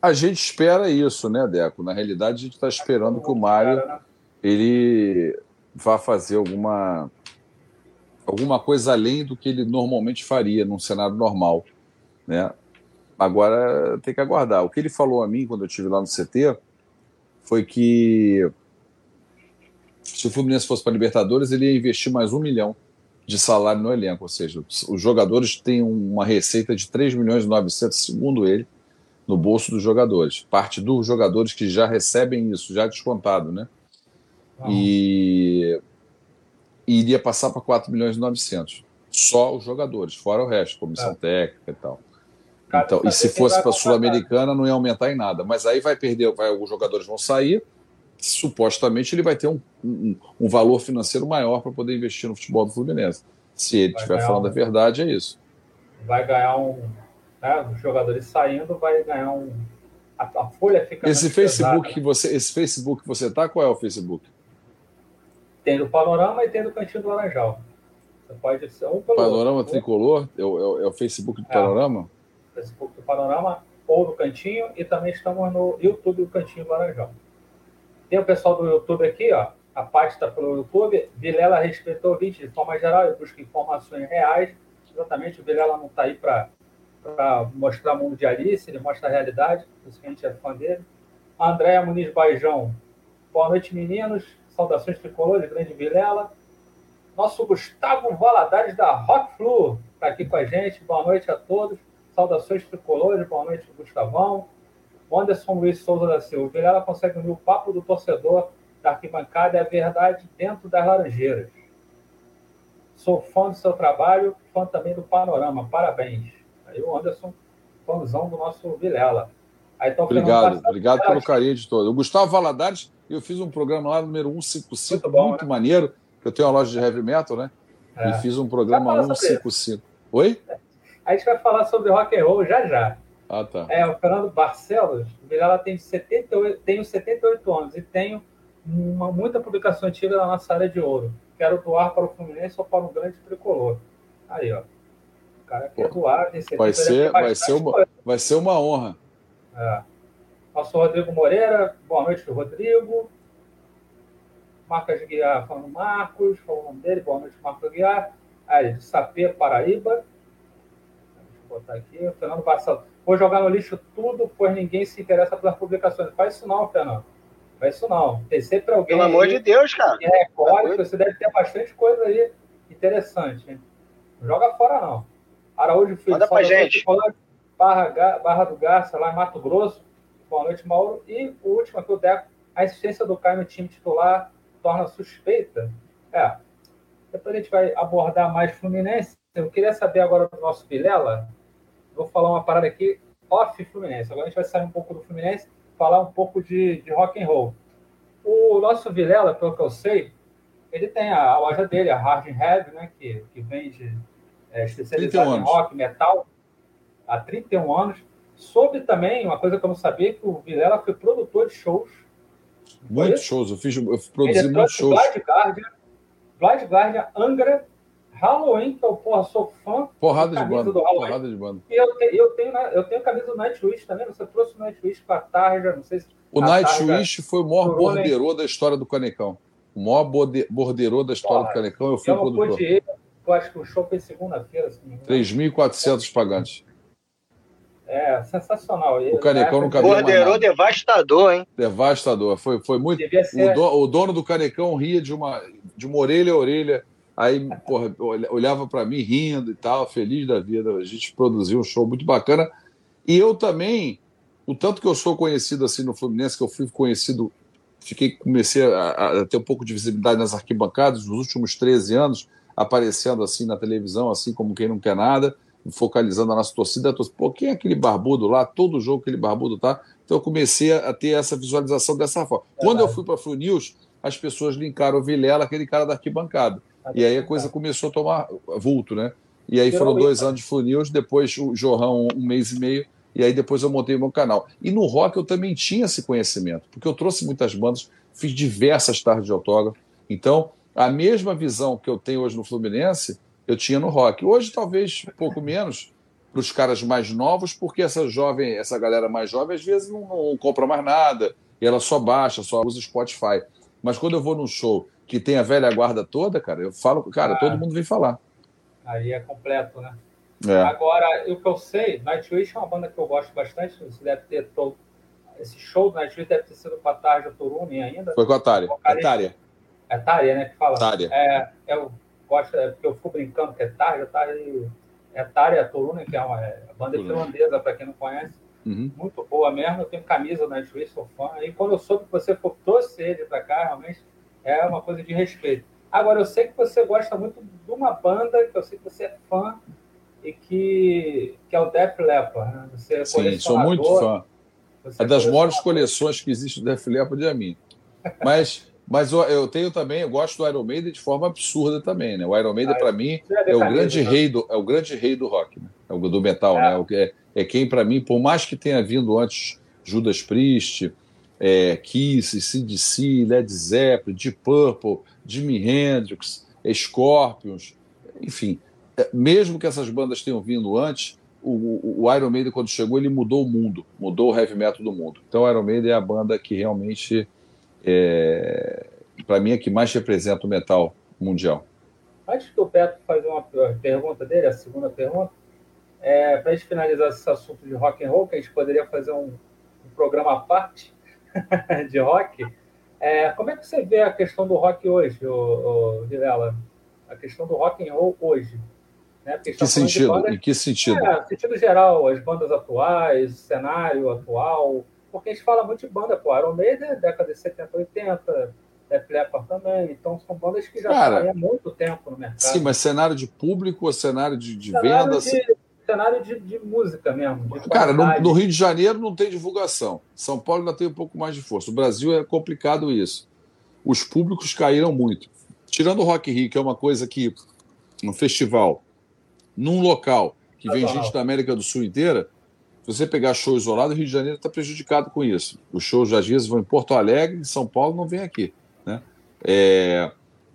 A gente espera isso, né, Deco? Na realidade, a gente está esperando que o Mário ele vá fazer alguma alguma coisa além do que ele normalmente faria num cenário normal, né? Agora tem que aguardar. O que ele falou a mim quando eu estive lá no CT foi que se o Fluminense fosse para Libertadores, ele ia investir mais um milhão de salário no elenco, ou seja, os jogadores têm uma receita de 3 milhões e 900, segundo ele, no bolso dos jogadores. Parte dos jogadores que já recebem isso, já descontado, né? Ah. E, e iria passar para 4 milhões e 900. Só os jogadores, fora o resto, comissão é. técnica e tal. então, e se fosse para a Sul-Americana, não ia aumentar em nada. Mas aí vai perder, vai, os jogadores vão sair, supostamente ele vai ter um, um, um valor financeiro maior para poder investir no futebol do Fluminense. Se ele estiver falando um, a verdade, é isso. Vai ganhar um. Né, os jogadores saindo, vai ganhar um. A, a folha fica. Esse Facebook pesada, que você, esse Facebook que você tá, qual é o Facebook? Tem do Panorama e tem do Cantinho do Laranjal. Você pode ser um pelo Panorama outro. Tricolor? É o, é o Facebook do é, Panorama? Facebook do Panorama ou do Cantinho e também estamos no YouTube do Cantinho do Laranjal. Tem o pessoal do YouTube aqui, ó. A parte está pelo YouTube. Vilela respeitou o vídeo de forma geral e busca informações reais. Exatamente, o Vilela não está aí para mostrar mundo de Alice, ele mostra a realidade, por isso que a gente é fã dele. Andréa Muniz Baijão. Boa noite, meninos. Saudações tricolores, grande Vilela. Nosso Gustavo Valadares da Rock Flu está aqui com a gente. Boa noite a todos. Saudações tricolores, boa noite, Gustavão. Anderson Luiz Souza da Silva. O Vilela consegue unir o papo do torcedor da arquibancada e a verdade dentro das Laranjeiras. Sou fã do seu trabalho, fã também do Panorama. Parabéns. Aí o Anderson, fãzão do nosso Vilela. Aí, então, obrigado, obrigado pelo carinho de todos. O Gustavo Valadares, eu fiz um programa lá, número 155, muito, bom, muito né? maneiro. Eu tenho uma loja de heavy metal, né? É. E fiz um programa 155. Oi? A gente vai falar sobre rock and roll já já. Ah, tá. É, o Fernando Barcelos, o Vilela tem 78, tenho 78 anos e tenho uma, muita publicação antiga na nossa área de ouro. Quero doar para o Fluminense ou para um grande tricolor. Aí, ó. O cara quer Pô, doar. Vai ser, vai, ser uma, vai ser uma honra. É. Nosso Rodrigo Moreira, boa noite, Rodrigo. Marcos Guiar falando Marcos, falando o nome dele, boa noite, Marcos Guiar. Aí, de Sapê, Paraíba. Deixa eu botar aqui. Fernando Barcelos. Vou jogar no lixo tudo, pois ninguém se interessa pelas publicações. Faz isso não, Fernando. Faz isso não. Tem sempre alguém. Pelo amor de Deus, cara. Que recorre, você deve ter bastante coisa aí interessante. Hein? Joga fora, não. Araújo Filho. Manda pra gente. Barra, Barra do Garça, lá em Mato Grosso. Boa noite, Mauro. E o último aqui, o Deco. A existência do Caio no time titular torna suspeita. É. Depois a gente vai abordar mais Fluminense. Eu queria saber agora do nosso Vilela vou falar uma parada aqui off Fluminense. Agora a gente vai sair um pouco do Fluminense, falar um pouco de, de rock and roll. O nosso Vilela, pelo que eu sei, ele tem a, loja dele, a Hard Heavy, né, que, que vende é, especializado em rock, metal, há 31 anos. Soube também, uma coisa que eu não sabia, que o Vilela foi produtor de shows. Muitos shows, eu, fiz, eu produzi muitos shows. Blind Guardian, Blind Guardian, Angra, Halloween, que eu porra, sou fã. Porrada de banda. Porrada de banda. E eu, te, eu, tenho, eu tenho camisa do Nightwish também. Você trouxe o Nightwish com a Tarja, não sei se. O Nightwish foi o maior borderô da história do Canecão. O maior borderô da história porra, do Canecão. Eu fui eu produtor. Ir, eu acho que o show foi segunda-feira. 3.400 pagantes. É, sensacional. O Canecão não cabia Borderô devastador, hein? Devastador. Foi, foi muito. O, do, o, dono do Canecão ria de uma, de uma orelha a orelha Aí, porra, olhava para mim rindo e tal, feliz da vida. A gente produziu um show muito bacana. E eu também, o tanto que eu sou conhecido assim no Fluminense, que eu fui conhecido, fiquei comecei a, a ter um pouco de visibilidade nas arquibancadas nos últimos 13 anos, aparecendo assim na televisão, assim como quem não quer nada, focalizando a nossa torcida. A torcida, Pô, quem é aquele barbudo lá? Todo jogo aquele barbudo tá. Então eu comecei a ter essa visualização dessa forma. É Quando eu fui para a Flu News, as pessoas linkaram o Vilela, aquele cara da arquibancada. E aí a coisa começou a tomar vulto, né? E aí foram dois anos de News, depois o Jorrão um mês e meio, e aí depois eu montei meu canal. E no rock eu também tinha esse conhecimento, porque eu trouxe muitas bandas, fiz diversas tardes de autógrafo. Então, a mesma visão que eu tenho hoje no Fluminense, eu tinha no rock. Hoje, talvez um pouco menos, para os caras mais novos, porque essa jovem, essa galera mais jovem, às vezes não, não, compra mais nada, e ela só baixa, só usa Spotify. Mas quando eu vou num show que tem a velha guarda toda, cara, eu falo, cara, ah, todo mundo vem falar. Aí é completo, né? É. Agora, o que eu sei, Nightwish é uma banda que eu gosto bastante, você deve ter todo. Esse show do Nightwish deve ter sido com a Tarja Turunen ainda. Foi com a Tária. É Tária. É Tária, né? Que fala. Tária. É, eu gosto, é porque eu fico brincando que é Tarja, Tária é Tária Turunen, que é uma é, banda finlandesa, para quem não conhece. Uhum. Muito boa mesmo. Eu tenho camisa do Nightwish, sou fã. E quando eu soube que você trouxe ele para cá, realmente é uma coisa de respeito. Agora, eu sei que você gosta muito de uma banda, que eu sei que você é fã, e que, que é o Def Leppard. Né? Você é Sim, sou muito fã. É das maiores coleções que existe do Def Leppard é a mim. Mas, mas eu, tenho também, eu gosto do Iron Maiden de forma absurda também. Né? O Iron Maiden, ah, para mim, é o, grande né? rei do, é o grande rei do rock, né? é o do metal. É. Né? É, é quem, para mim, por mais que tenha vindo antes Judas Priest, é, Kiss, CDC, Led Zeppelin, Deep Purple, Jimi Hendrix, Scorpions, enfim, é, mesmo que essas bandas tenham vindo antes, o, o, Iron Maiden, quando chegou, ele mudou o mundo, mudou o heavy metal do mundo. Então, o Iron Maiden é a banda que realmente, é, para mim, é que mais representa o metal mundial. Antes do Beto fazer uma pergunta dele, a segunda pergunta, é, para a gente finalizar esse assunto de rock and roll, que a gente poderia fazer um, um programa à parte [laughs] de rock, é, como é que você vê a questão do rock hoje, o, o Vilela? A questão do rock and roll hoje? Né? Que sentido? Bandas, em que sentido? É, sentido geral, as bandas atuais, cenário atual, porque a gente fala muito de banda, pô, Iron Maiden, década de 70, 80, Def Leppard também, então são bandas que já estão há muito tempo no mercado. Sim, mas cenário de público ou cenário de, de cenário venda? De, cenário de, de música mesmo. De Cara, no, no, Rio de Janeiro não tem divulgação. São Paulo ainda tem um pouco mais de força. O Brasil é complicado isso. Os públicos caíram muito. Tirando o Rock Rio, que é uma coisa que no festival num local que vem gente da América do Sul inteira, se você pegar show isolado, o Rio de Janeiro está prejudicado com isso. Os shows às vezes vão em Porto Alegre, em São Paulo não vem aqui. Né? É,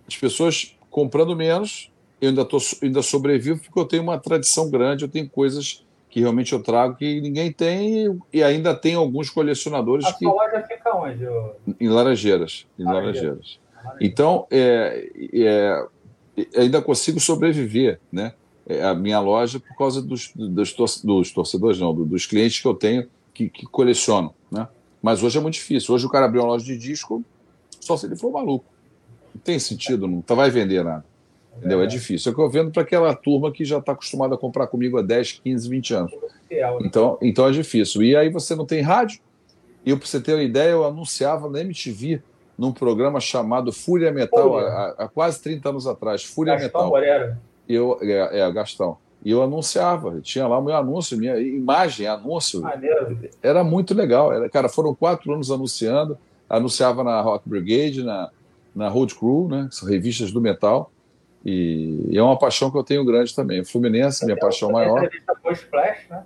as pessoas comprando menos, eu ainda, tô, ainda sobrevivo porque eu tenho uma tradição grande, eu tenho coisas que realmente eu trago que ninguém tem e ainda tem alguns colecionadores a que... A loja fica onde? Em Laranjeiras. Em Laranjeiras. Então, é, é, ainda consigo sobreviver, né? É, a minha loja por causa dos, dos, dos torcedores, não, dos clientes que eu tenho que, que colecionam. Né? Mas hoje é muito difícil. Hoje o cara abriu uma loja de disco só se ele for maluco. Não tem sentido, não tá, vai vender nada. Entendeu? É, é difícil. É que eu vendo para aquela turma que já está acostumada a comprar comigo há 10, 15, 20 anos. Então, então é difícil. E aí você não tem rádio. E para você ter uma ideia, eu anunciava na MTV num programa chamado Fúria Metal, há, quase 30 anos atrás. Fúria Metal eu, é, é, Gastão, e eu anunciava, tinha lá o meu anúncio, minha imagem, anúncio. Era muito legal. Era, cara, foram quatro anos anunciando, anunciava na Rock Brigade, na, na Road Crew, né? São revistas do metal. E, e, é uma paixão que eu tenho grande também. Fluminense, minha paixão maior. Uma entrevista para o Splash, né?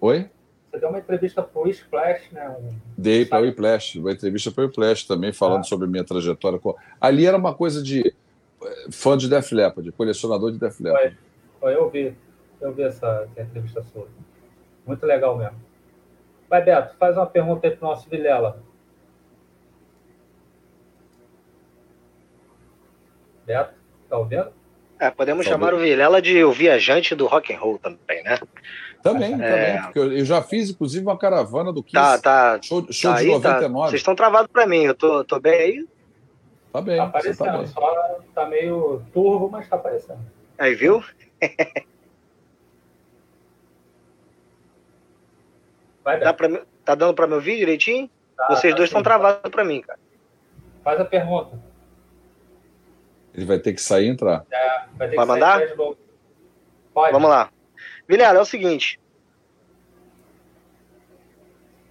Oi? Você deu uma entrevista para o Splash, né? Um... Dei para o Splash, uma entrevista para o Splash também, falando ah. sobre a minha trajetória. Ali era uma coisa de fã de Def Leppard, colecionador de Def Leppard. Foi, eu vi, eu vi essa, essa entrevista sua. Muito legal mesmo. Vai, Beto, faz uma pergunta aí para o nosso Vilela. Beto, tá ouvindo? É, podemos tá chamar o Vilela de o viajante do rock and roll também, né? Também, é... também. Porque eu, já fiz, inclusive, uma caravana do Kiss. Tá, tá. Show, show tá de aí, 99. Tá. Vocês estão travados para mim. Eu tô, tô bem aí? Tá bem. Tá aparecendo, tá, bem. só tá meio turvo, mas tá aparecendo. Aí, viu? [laughs] Vai, Dá pra, tá dando para me ouvir direitinho? Tá, Vocês tá dois estão travados para mim, cara. Faz a pergunta. Ele vai ter que sair e entrar. É, vai, vai mandar? Pode. Vamos lá. Vilela, é o seguinte.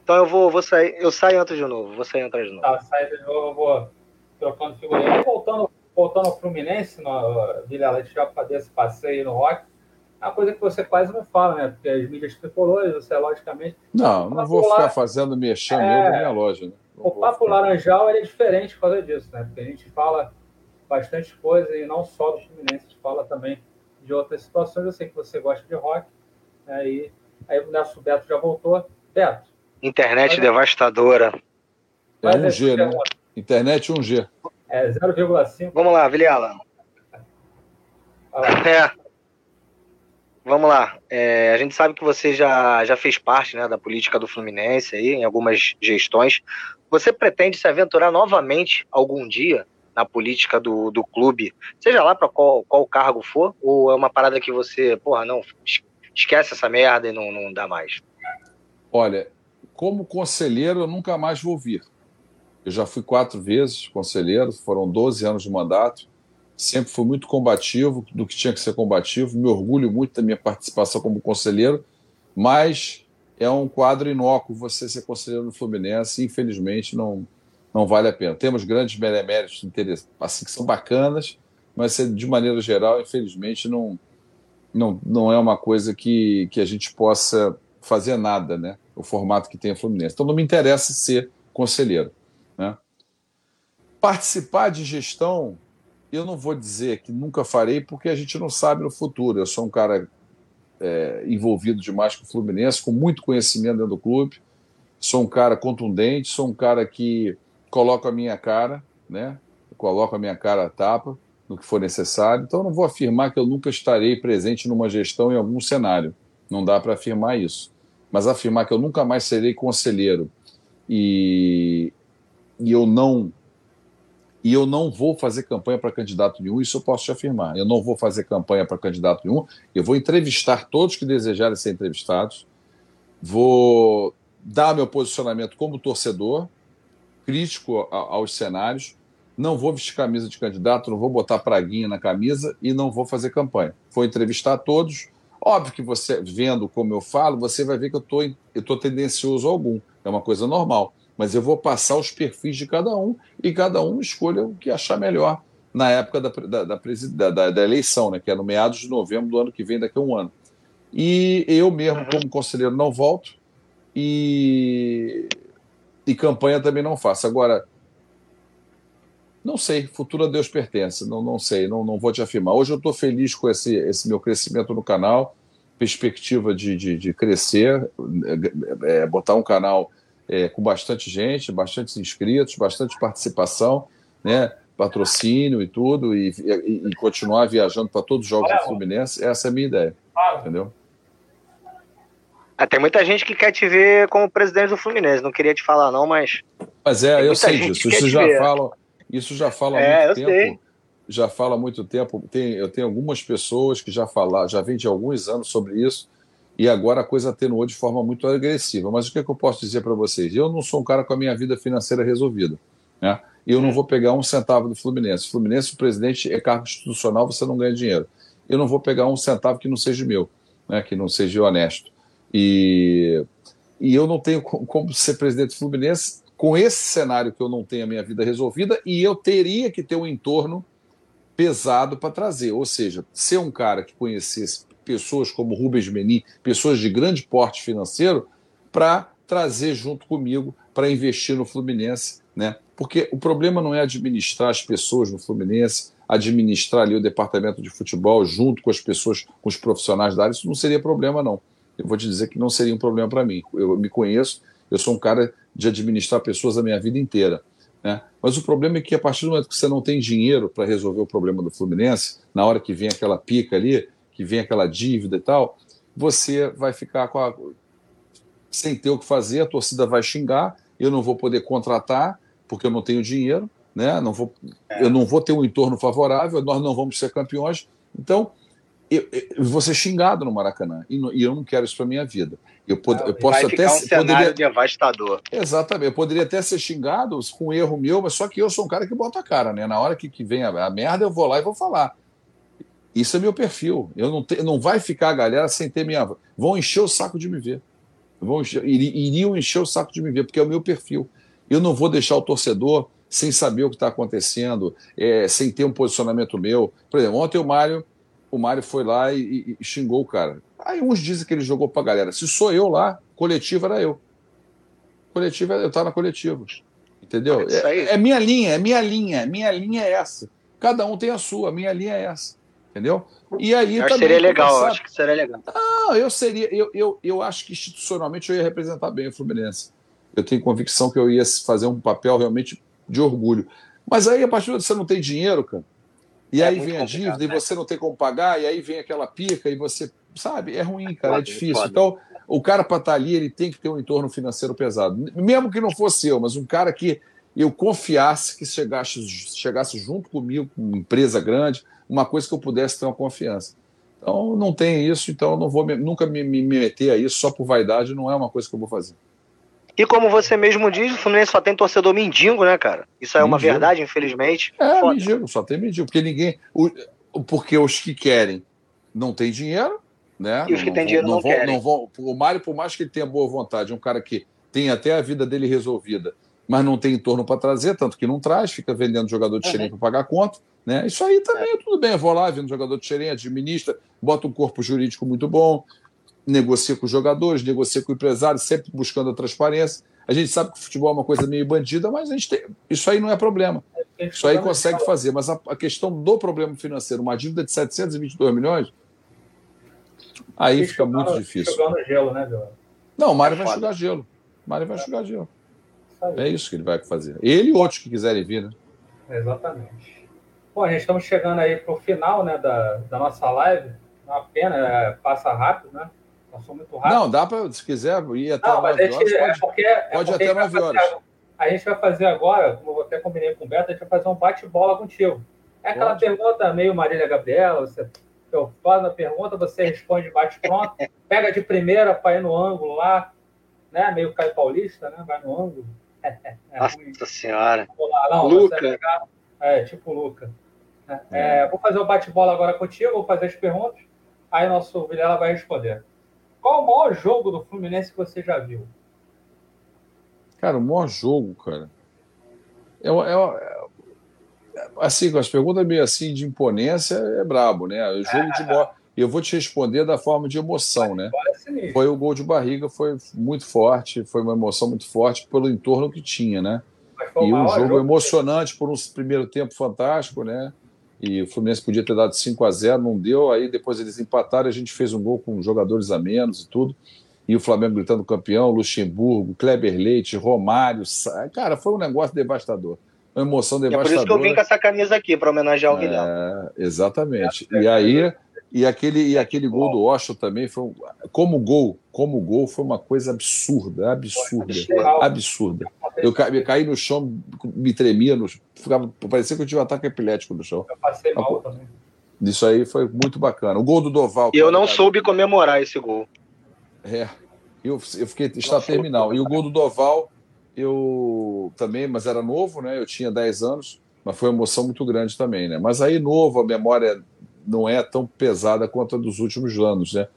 Então eu vou, vou sair. Eu saio e entro de novo. Vou sair e entrar de novo. Tá, sai de novo, eu vou trocando figurinha. Voltando, voltando ao Fluminense, no, Vilela, a gente já fazer esse passeio no rock. É uma coisa que você quase não fala, né? Porque as mídias tricolores, você logicamente. Não, não vou ficar fazendo mexendo é, da minha loja. Né? O Papo ficar... Laranjal é diferente por causa disso, né? Porque a gente fala bastante coisa e não só do Fluminense, a gente fala também de outras situações. Eu sei que você gosta de rock Aí, aí o Nelson Beto já voltou. Beto. Internet devastadora. É 1G, né? Internet 1G. É 0,5. Vamos lá, Vilela. É. Vamos lá. É, a gente sabe que você já, já fez parte né, da política do Fluminense aí, em algumas gestões. Você pretende se aventurar novamente algum dia na política do, do clube, seja lá para qual, qual cargo for, ou é uma parada que você, porra, não, esquece essa merda e não, não dá mais? Olha, como conselheiro, eu nunca mais vou vir. Eu já fui quatro vezes conselheiro, foram 12 anos de mandato. Sempre fui muito combativo do que tinha que ser combativo. Me orgulho muito da minha participação como conselheiro, mas é um quadro inócuo você ser conselheiro no Fluminense. Infelizmente, não, não vale a pena. Temos grandes beneméritos assim, que são bacanas, mas de maneira geral, infelizmente, não, não, não é uma coisa que, que a gente possa fazer nada, né? O formato que tem a Fluminense. Então não me interessa ser conselheiro. Né? Participar de gestão, eu não vou dizer que nunca farei, porque a gente não sabe no futuro. Eu sou um cara é, envolvido demais com o Fluminense, com muito conhecimento dentro do clube. Sou um cara contundente, sou um cara que coloco a minha cara, né? coloco a minha cara a tapa no que for necessário. Então, não vou afirmar que eu nunca estarei presente numa gestão em algum cenário. Não dá para afirmar isso. Mas afirmar que eu nunca mais serei conselheiro e, e eu não e eu não vou fazer campanha para candidato nenhum, isso eu posso te afirmar. Eu não vou fazer campanha para candidato nenhum, eu vou entrevistar todos que desejarem ser entrevistados, vou dar meu posicionamento como torcedor, crítico aos cenários. Não vou vestir camisa de candidato, não vou botar praguinha na camisa e não vou fazer campanha. Vou entrevistar todos. Óbvio que você, vendo como eu falo, você vai ver que eu tô, estou tendencioso algum. É uma coisa normal. Mas eu vou passar os perfis de cada um e cada um escolha o que achar melhor na época da, da, da, da, da eleição, né, que é no meados de novembro do ano que vem, daqui a um ano. E eu mesmo, como conselheiro, não volto. E e campanha também não faço. Agora, não sei, futuro a Deus pertence, não, não sei, não, não vou te afirmar. Hoje eu estou feliz com esse, esse meu crescimento no canal, perspectiva de, de, de crescer, é, é, botar um canal é, com bastante gente, bastante inscritos, bastante participação, né, patrocínio e tudo, e, e, e continuar viajando para todos os jogos do Fluminense, essa é a minha ideia, entendeu? Ah, tem muita gente que quer te ver como presidente do Fluminense. Não queria te falar, não, mas. Mas é, eu sei disso. Isso já, fala, isso já fala há é, muito tempo. Sei. Já fala há muito tempo. Tem, eu tenho algumas pessoas que já falaram, já vêm de alguns anos sobre isso, e agora a coisa atenuou de forma muito agressiva. Mas o que, é que eu posso dizer para vocês? Eu não sou um cara com a minha vida financeira resolvida. Né? Eu não vou pegar um centavo do Fluminense. Fluminense, o presidente é cargo institucional, você não ganha dinheiro. Eu não vou pegar um centavo que não seja meu, né? que não seja honesto. E, e eu não tenho como ser presidente do Fluminense com esse cenário que eu não tenho a minha vida resolvida e eu teria que ter um entorno pesado para trazer. Ou seja, ser um cara que conhecesse pessoas como Rubens Menin, pessoas de grande porte financeiro, para trazer junto comigo para investir no Fluminense, né? Porque o problema não é administrar as pessoas no Fluminense, administrar ali o departamento de futebol junto com as pessoas, com os profissionais da área, isso não seria problema, não eu vou te dizer que não seria um problema para mim. Eu me conheço, eu sou um cara de administrar pessoas a minha vida inteira. Né? Mas o problema é que a partir do momento que você não tem dinheiro para resolver o problema do Fluminense, na hora que vem aquela pica ali, que vem aquela dívida e tal, você vai ficar a... sem ter o que fazer, a torcida vai xingar, eu não vou poder contratar porque eu não tenho dinheiro, né? não vou, eu não vou ter um entorno favorável, nós não vamos ser campeões. Então, eu, eu vou ser xingado no Maracanã e, no, e eu não quero isso para minha vida. Eu, pod, eu posso vai até um poderia, devastador. Exatamente, eu poderia até ser xingado com um erro meu, mas só que eu sou um cara que bota a cara, né? Na hora que, que vem a, a merda, eu vou lá e vou falar. Isso é meu perfil. Eu não, te, não vai ficar a galera sem ter minha. Vão encher o saco de me ver. Vão encher, iriam encher o saco de me ver, porque é o meu perfil. Eu não vou deixar o torcedor sem saber o que está acontecendo, é, sem ter um posicionamento meu. Por exemplo, ontem o Mário o Mário foi lá e, e, xingou o cara. Aí uns dizem que ele jogou pra galera. Se sou eu lá, coletiva era eu. Coletiva, eu tava na coletiva. Entendeu? É, é, minha linha, é minha linha, minha linha é essa. Cada um tem a sua, minha linha é essa. Entendeu? E aí eu também. Seria legal, acho que seria legal. Não, eu seria. Eu, eu, eu acho que institucionalmente eu ia representar bem o Fluminense. Eu tenho convicção que eu ia fazer um papel realmente de orgulho. Mas aí, a partir de você não tem dinheiro, cara, e é aí vem a dívida né? e você não tem como pagar, e aí vem aquela pica e você. Sabe? É ruim, cara, é difícil. Então, o cara para estar tá ali, ele tem que ter um entorno financeiro pesado. Mesmo que não fosse eu, mas um cara que eu confiasse que chegasse, chegasse junto comigo, com uma empresa grande, uma coisa que eu pudesse ter uma confiança. Então, não tem isso, então eu não vou nunca me, me meter a isso só por vaidade, não é uma coisa que eu vou fazer. E como você mesmo diz, o Fluminense só tem torcedor mendigo, né, cara? Isso é uma verdade, infelizmente. É, Foda. mendigo, só tem mendigo. Porque ninguém. O, porque os que querem não têm dinheiro, né? E os que têm dinheiro não, não, vão, querem. Não vão, o Mário, por mais que ele tenha boa vontade, é um cara que tem até a vida dele resolvida, mas não tem entorno para trazer, tanto que não traz, fica vendendo jogador de uhum. para pagar conta. Né? Isso aí também é. tudo bem. Eu vou lá, vendo jogador de xerém, administra, bota um corpo jurídico muito bom, negocia com os jogadores, negocia com o empresário, sempre buscando a transparência. A gente sabe que o futebol é uma coisa meio bandida, mas a gente tem... isso aí não é problema. Isso aí consegue fazer. Mas a, a questão do problema financeiro, uma dívida de 722 milhões, aí fica muito difícil. Gelo, né, não, o Mário vai enxugar gelo. O Mário vai enxugar gelo. É isso que ele vai fazer. Ele e outros que quiserem vir, né? Exatamente. Bom, a gente estamos chegando aí para o final né, da, da nossa live. Uma pena, é, passa rápido, né? Passou muito rápido. Não, dá para, se quiser, ir até Não, 9 horas. Pode, é porque, é pode até 9 horas. a gente vai fazer agora, como eu até combinei com o Beto, a gente vai fazer um bate-bola contigo. É aquela pode. pergunta meio Marília Gabriela, você eu faço a pergunta, você responde bate-pronto, [laughs] pega de primeira para ir no ângulo lá, né? Meio Caio Paulista, né? Vai no ângulo. [laughs] É, Nossa ruim. senhora. Não, Luca. É, tipo Luca. É, é. Vou fazer o bate-bola agora contigo, vou fazer as perguntas, aí nosso Vilela vai responder. Qual o maior jogo do Fluminense que você já viu? Cara, o maior jogo, cara. É, é, é assim, com as perguntas meio assim de imponência, é brabo, né? O jogo de bola. Eu vou te responder da forma de emoção, né? Foi o gol de barriga, foi muito forte, foi uma emoção muito forte pelo entorno que tinha, né? E um jogo, jogo emocionante por um primeiro tempo fantástico, né? E o Fluminense podia ter dado 5 a 0 não deu. Aí depois eles empataram, a gente fez um gol com jogadores a menos e tudo. E o Flamengo gritando campeão, Luxemburgo, Kleber Leite, Romário. Cara, foi um negócio devastador. Uma emoção devastadora. É por isso que eu vim com essa camisa aqui, para homenagear o Guilherme. É, exatamente. É, e aí e aquele, e aquele gol do Osho também foi um, como gol, como gol foi uma coisa absurda, absurda, absurda. Eu, ca, eu caí no chão, me tremia, no, ficava, parecia que eu tive um ataque epilético no chão. Eu passei mal também. Isso aí foi muito bacana. O gol do Doval. E eu não soube comemorar esse gol. É, eu, eu fiquei está terminal. E o gol do Doval, eu também, mas era novo, né? Eu tinha 10 anos, mas foi uma emoção muito grande também, né? Mas aí novo, a memória não é tão pesada quanto a dos últimos anos, né?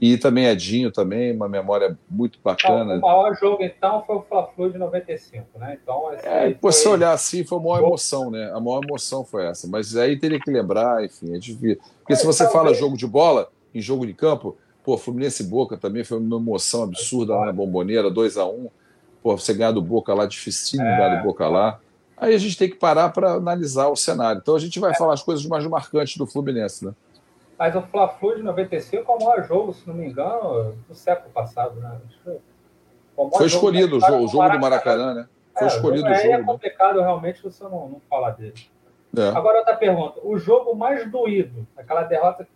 E também Edinho também, uma memória muito bacana. Então, o maior jogo, então, foi o Fla-Flu de 95, né? Então, é, foi... se olhar assim, foi a maior emoção, né? A maior emoção foi essa. Mas aí teria que lembrar, enfim, é difícil. Porque é, se você fala jogo de bola, em jogo de campo, pô, Fluminense e Boca também foi uma emoção absurda lá na Bomboneira, 2 a 1 um. Pô, você ganhar do Boca lá, dificílimo é, ganhar do Boca lá. Aí a gente tem que parar para analisar o cenário. Então a gente vai é. falar as coisas mais marcantes do Fluminense, né? Mas o Fla-Flu de 95 é o maior jogo, se não me engano, do século passado, né? Foi escolhido o jogo, o jogo do Maracanã, né? Foi é, escolhido o jogo. Aí é complicado né? realmente você não, não falar dele. É. Agora outra pergunta. O jogo mais doído, aquela derrota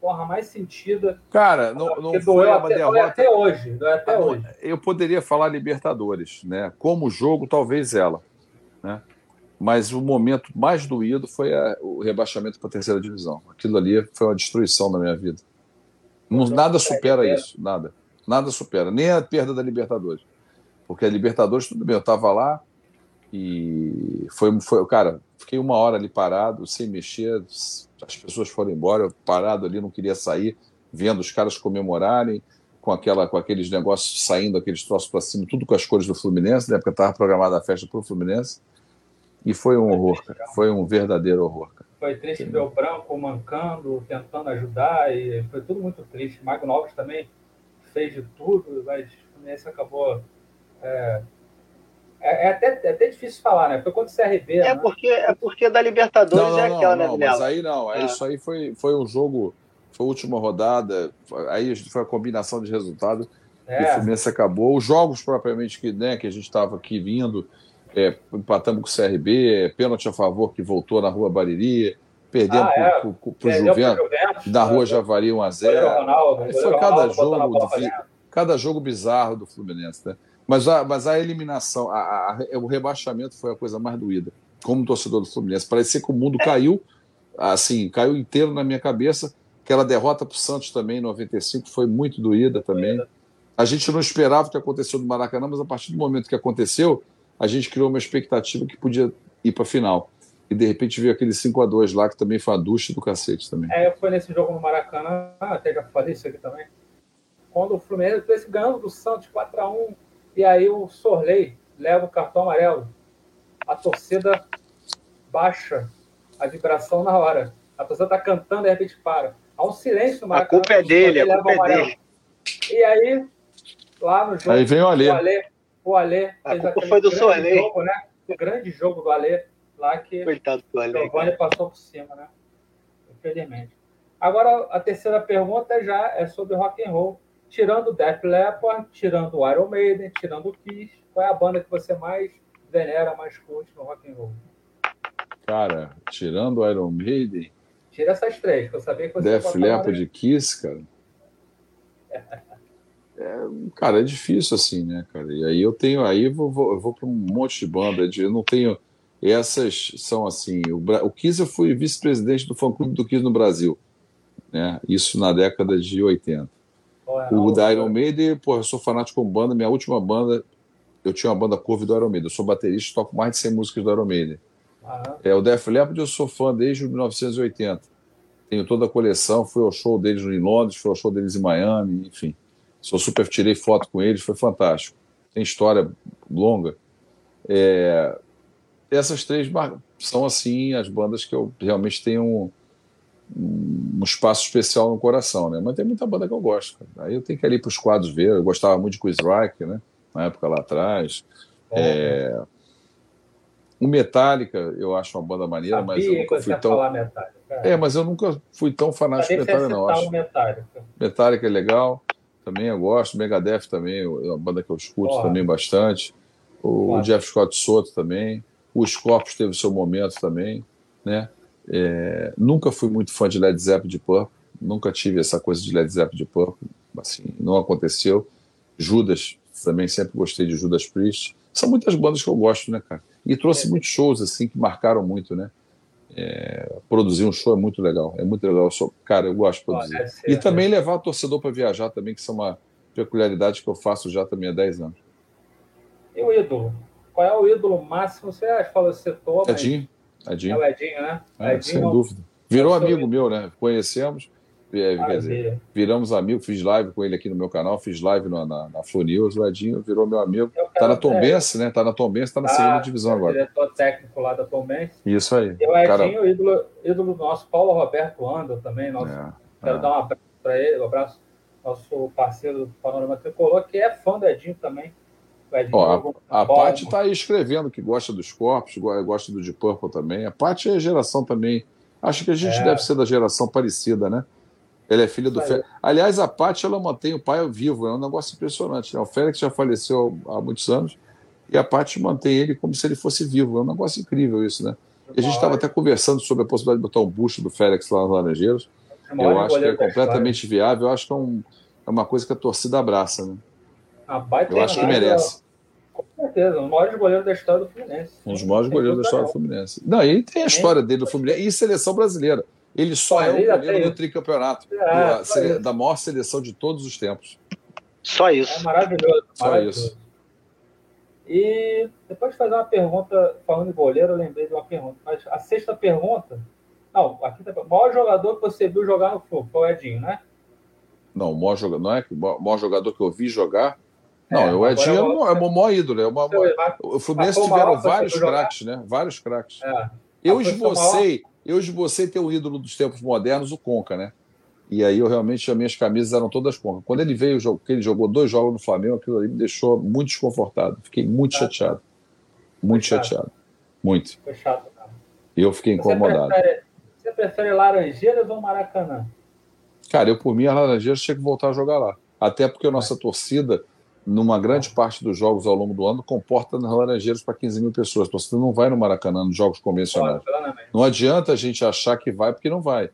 porra, mais sentida. Cara, não, não foi uma até, derrota. até hoje. até hoje. Eu poderia falar Libertadores, né? Como jogo, talvez ela. Né? Mas o momento mais doído foi a, o rebaixamento para a terceira divisão. Aquilo ali foi uma destruição na minha vida. Não, nada supera isso, nada. Nada supera, nem a perda da Libertadores. Porque a Libertadores, tudo bem, eu estava lá e foi, foi, cara, fiquei uma hora ali parado, sem mexer, as pessoas foram embora, eu parado ali, não queria sair, vendo os caras comemorarem, com, aquela, com aqueles negócios saindo, aqueles troços para cima, tudo com as cores do Fluminense, na época estava programada a festa para o Fluminense. E foi um horror, cara. Foi um verdadeiro horror, cara. Foi triste ver o Branco mancando, tentando ajudar, e foi tudo muito triste. Mago Novos também fez de tudo, mas esse acabou. É, é, é, até, é até difícil falar, né? Foi contra o CRB. É, né? porque, é porque da Libertadores não, não, é aquela, não, né, Mas aí não, é. isso aí foi, foi um jogo, foi a última rodada, aí foi a combinação de resultados. É. O Fluminense acabou. Os jogos propriamente que, né, que a gente estava aqui vindo, é, empatamos com o CRB, é, pênalti a favor que voltou na Rua Bariri, perdemos ah, é. para o Juventus, da Rua Javari 1x0. Foi cada jogo, do, cada jogo bizarro do Fluminense, né? Mas a, mas a eliminação, a, a, o rebaixamento foi a coisa mais doída, como torcedor do Fluminense. Parecia que o mundo caiu, assim, caiu inteiro na minha cabeça. Aquela derrota para o Santos também, em 95, foi muito doída também. A gente não esperava o que aconteceu no Maracanã, mas a partir do momento que aconteceu, a gente criou uma expectativa que podia ir para a final. E de repente veio aquele 5 a 2 lá, que também foi a ducha do cacete também. É, foi nesse jogo no Maracanã, até já falei isso aqui também. Quando o Fluminense esse ganhando do Santos 4 a 1 e aí o Sorley leva o cartão amarelo. A torcida baixa a vibração na hora. A torcida tá cantando e de repente para. Há um silêncio no Maracanã. A culpa é dele, a culpa é dele. E aí, lá no jogo. Aí vem o Alê. O Alê, o Alê a culpa foi do Sorley. Jogo, né? O grande jogo do Alê, lá que Coitado do Alê, o Giovanni passou por cima, né? Infelizmente. Agora, a terceira pergunta já é sobre rock and roll tirando o Def Leppard, tirando o Iron Maiden, tirando o Kiss, qual é a banda que você mais venera, mais curte no rock and roll? Cara, tirando o Iron Maiden. Tira essas três, que eu sabia que você Def Leppard de Kiss, cara. [laughs] É, cara, é difícil assim, né, cara? E aí eu tenho, aí eu vou, vou, eu vou para um monte de banda. Eu não tenho. Essas são assim. O, o Kiss eu fui vice-presidente do fã-clube do Kiss no Brasil, né? Isso na década de 80. É o da Iron Maiden, pô, eu sou fanático com banda. Minha última banda, eu tinha uma banda cover do Iron Maiden. Eu sou baterista, toco mais de 100 músicas do Iron Maiden. É, o Def Leppard eu sou fã desde 1980. Tenho toda a coleção, fui ao show deles em Londres, fui ao show deles em Miami, enfim. Sou super, tirei foto com eles, foi fantástico. Tem história longa. É, essas três são, assim, as bandas que eu realmente tenho um, um espaço especial no coração, né? Mas tem muita banda que eu gosto. Cara. Aí eu tenho que ir ali para os quadros ver. Eu gostava muito de Chris Rock, né? Na época lá atrás. É... O Metallica, eu acho uma banda maneira, Sabia mas eu nunca fui tão. Metallica, é, mas eu nunca fui tão fanático de Metallica, não. Acho. Metallica. Metallica é legal, também eu gosto. Megadeth também, é uma banda que eu escuto Porra. também bastante. O, o Jeff Scott Soto também. O Scorpions teve seu momento também, né? É, nunca fui muito fã de Led Zeppelin de Purple, nunca tive essa coisa de Led Zeppelin de Purple, assim, não aconteceu. Judas, também sempre gostei de Judas Priest. São muitas bandas que eu gosto, né, cara? E trouxe é. muitos shows, assim, que marcaram muito, né? É, produzir um show é muito legal, é muito legal. Eu sou, cara, eu gosto de produzir. Ser, e também levar o torcedor para viajar também, que são uma peculiaridade que eu faço já também há 10 anos. E o ídolo? Qual é o ídolo máximo? Você falou, você toma. Edinho. Edinho. É o Edinho, né? É, Edinho, sem dúvida. Virou amigo meu, né? Conhecemos, é, quer dizer, viramos amigos, fiz live com ele aqui no meu canal, fiz live na, na, na o Edinho virou meu amigo. Tá na Tombense, né? Tá na Tombense, tá na ah, segunda divisão é agora. diretor técnico lá da Tombense. Isso aí. E o Edinho, cara... ídolo, ídolo nosso, Paulo Roberto Anda também, nosso, é, quero é. dar um abraço para ele, um abraço nosso parceiro do Panorama Tricolor, que é fã do Edinho também. Ó, a a Paty está aí escrevendo que gosta dos corpos, gosta do Deep Purple também. A Paty é geração também. Acho que a gente é. deve ser da geração parecida, né? Ele é filha do Félix. Aliás, a Paty ela mantém o pai vivo, é um negócio impressionante. Né? O Félix já faleceu há muitos anos e a Paty mantém ele como se ele fosse vivo. É um negócio incrível isso, né? E a gente estava até conversando sobre a possibilidade de botar um busto do Félix lá nos Laranjeiros. Eu acho que é completamente viável. Eu acho que é, um, é uma coisa que a torcida abraça, né? Eu acho que merece. Com certeza, um dos maiores goleiros da história do Fluminense. Um dos maiores goleiros da história do Fluminense. Não, e tem a história dele do Fluminense e seleção brasileira. Ele só é o goleiro do tricampeonato, é, da maior seleção de todos os tempos. Só isso. É maravilhoso. Só maravilhoso. isso. E depois de fazer uma pergunta, falando de goleiro, eu lembrei de uma pergunta. Mas a sexta pergunta. Não, aqui tá. O maior jogador que você viu jogar no Flu foi o Edinho, né? Não, o maior jogador, não é o maior jogador que eu vi jogar não, é, o Edinho é, o, é o maior ídolo. É uma, o Fluminense tiveram vários craques, né? Vários craques. É. Eu esbocei, eu esbocei ter o ídolo dos tempos modernos, o Conca, né? E aí eu realmente, as minhas camisas eram todas Conca. Quando ele veio, que ele jogou dois jogos no Flamengo, aquilo ali me deixou muito desconfortado. Fiquei muito chateado. Muito chateado. Muito. Foi chato, cara. E eu fiquei incomodado. Você prefere, você prefere Laranjeiras ou Maracanã? Cara, eu por mim, a Laranjeiras tinha que voltar a jogar lá. Até porque a nossa torcida, numa grande parte dos jogos ao longo do ano, comporta nas Laranjeiras para 15 mil pessoas. A torcida não vai no Maracanã nos jogos convencionais. Não adianta a gente achar que vai, porque não vai.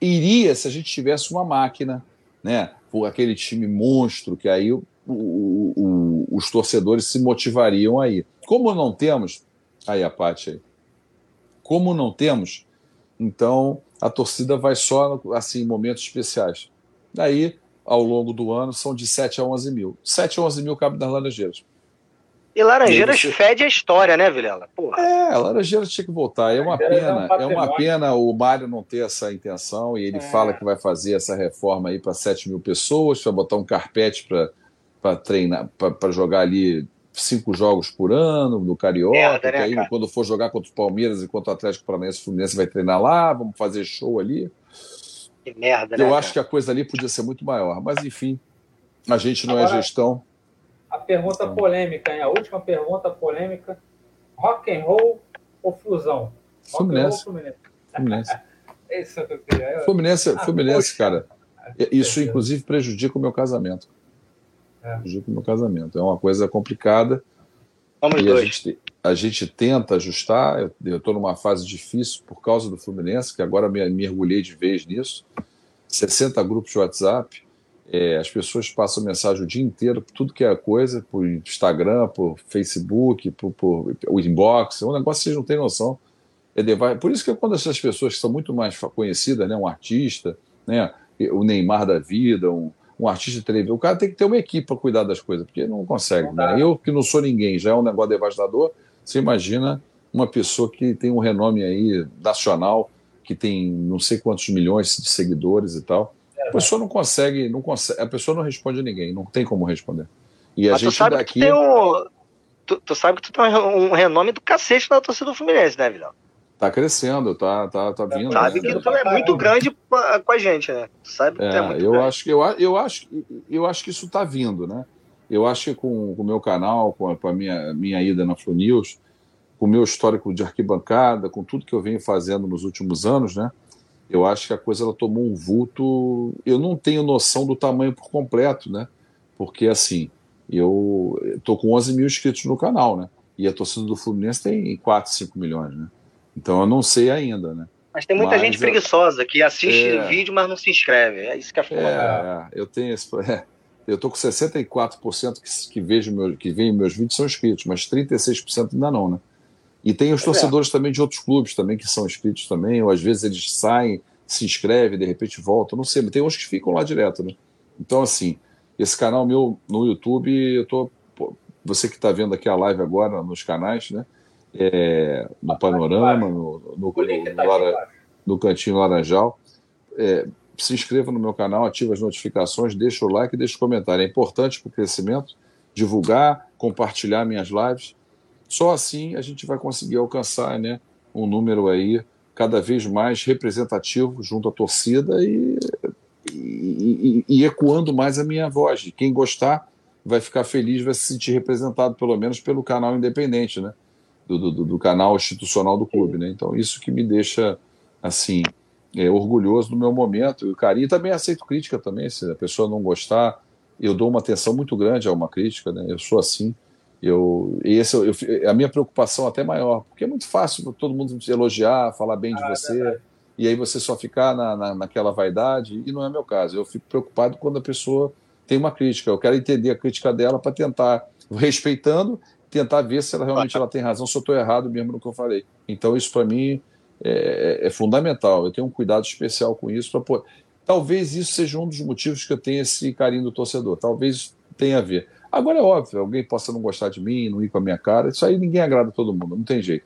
Iria se a gente tivesse uma máquina, né? Por aquele time monstro, que aí o, o, o, os torcedores se motivariam aí. Como não temos, aí a parte aí. Como não temos, então a torcida vai só assim em momentos especiais. Daí, ao longo do ano, são de 7 a 11 mil. 7 a 11 mil cabe nas Laranjeiras. E Laranjeiras você... fede a história, né, Vilela? Porra. É, Laranjeiras tinha que voltar. É uma pena, é, um é uma pena o Mário não ter essa intenção e ele é. fala que vai fazer essa reforma aí para 7 mil pessoas, vai botar um carpete para treinar, para jogar ali cinco jogos por ano no Carioca, Merda, né, aí quando for jogar contra o Palmeiras e contra o Atlético Paranaense, o Fluminense vai treinar lá, vamos fazer show ali. Que merda, né? Eu acho que a coisa ali podia ser muito maior, mas enfim, a gente não é Agora, é gestão. A pergunta então... polêmica, hein? A última pergunta polêmica: rock and roll ou fusão? Fluminense. Fluminense. Fluminense. [laughs] Isso que eu queria. Fluminense, ah, Fluminense cara. Isso inclusive prejudica o meu casamento. É. Prejudica o meu casamento. É uma coisa complicada. Vamos e dois. A gente, a gente tenta ajustar. Eu estou numa fase difícil por causa do Fluminense, que agora me mergulhei de vez nisso. 60 grupos de WhatsApp. É, as pessoas passam mensagem o dia inteiro, tudo que é coisa, por Instagram, por Facebook, por, por o inbox, é um negócio que vocês não têm noção. É por isso que quando essas pessoas que são muito mais conhecidas, né, um artista, né, o Neymar da vida, um, um artista de televisão. O cara tem que ter uma equipe para cuidar das coisas, porque não consegue. Né? Eu, que não sou ninguém, já é um negócio devastador. Você imagina uma pessoa que tem um renome aí nacional, que tem não sei quantos milhões de seguidores e tal. A pessoa não consegue, não consegue, a pessoa não responde a ninguém, não tem como responder. E a Mas gente tu sabe daqui. Que um, tu, tu, sabe que tu tem um renome do cacete na torcida do Fluminense, né, Vidal? Tá crescendo, tá, tá, tá vindo. Sabe né? que tu é muito grande com a gente, né? Sabe é, é eu grande. acho que eu, eu acho eu acho que isso tá vindo, né? Eu acho que com, com o meu canal, com a, com a, minha, minha ida na Flu News, com o meu histórico de arquibancada, com tudo que eu venho fazendo nos últimos anos, né? Eu acho que a coisa ela tomou um vulto. Eu não tenho noção do tamanho por completo, né? Porque assim, eu tô com 11 mil inscritos no canal, né? E a torcida do Fluminense tem 4, 5 milhões, né? Então eu não sei ainda, né? Mas tem muita mas gente preguiçosa que assiste é... vídeo, mas não se inscreve. É isso que é foda. É, eu tenho esse. É, eu tô com 64% que, que, vejo meu, que veem meus vídeos são inscritos, mas 36% ainda não, né? E tem os é. torcedores também de outros clubes também que são inscritos também, ou às vezes eles saem, se inscrevem, de repente voltam, não sei, mas tem uns que ficam lá direto, né? Então, assim, esse canal meu no YouTube, eu tô. Você que está vendo aqui a live agora nos canais, né? é, no Panorama, no, no, no, no Cantinho Laranjal. É, se inscreva no meu canal, ative as notificações, deixa o like deixa o comentário. É importante para o crescimento, divulgar, compartilhar minhas lives. Só assim a gente vai conseguir alcançar né, um número aí cada vez mais representativo junto à torcida e, e, e, e ecoando mais a minha voz. Quem gostar vai ficar feliz, vai se sentir representado, pelo menos pelo canal independente, né? do, do, do, canal institucional do clube, né? Então isso que me deixa assim é, orgulhoso do meu momento e o carinho. Também aceito crítica também, se a pessoa não gostar, eu dou uma atenção muito grande a uma crítica, né? Eu sou assim. Eu, esse, eu, a minha preocupação até maior, porque é muito fácil todo mundo elogiar, falar bem de ah, você, é e aí você só ficar na, na, naquela vaidade, e não é meu caso. Eu fico preocupado quando a pessoa tem uma crítica. Eu quero entender a crítica dela para tentar, respeitando tentar ver se ela realmente ela tem razão, se eu estou errado mesmo no que eu falei. Então, isso para mim é, é, fundamental. Eu tenho um cuidado especial com isso. Pra, pô, talvez isso seja um dos motivos que eu tenho esse carinho do torcedor. Talvez tenha a ver. Agora é óbvio, alguém possa não gostar de mim, não ir com a minha cara. Isso aí ninguém agrada todo mundo, não tem jeito.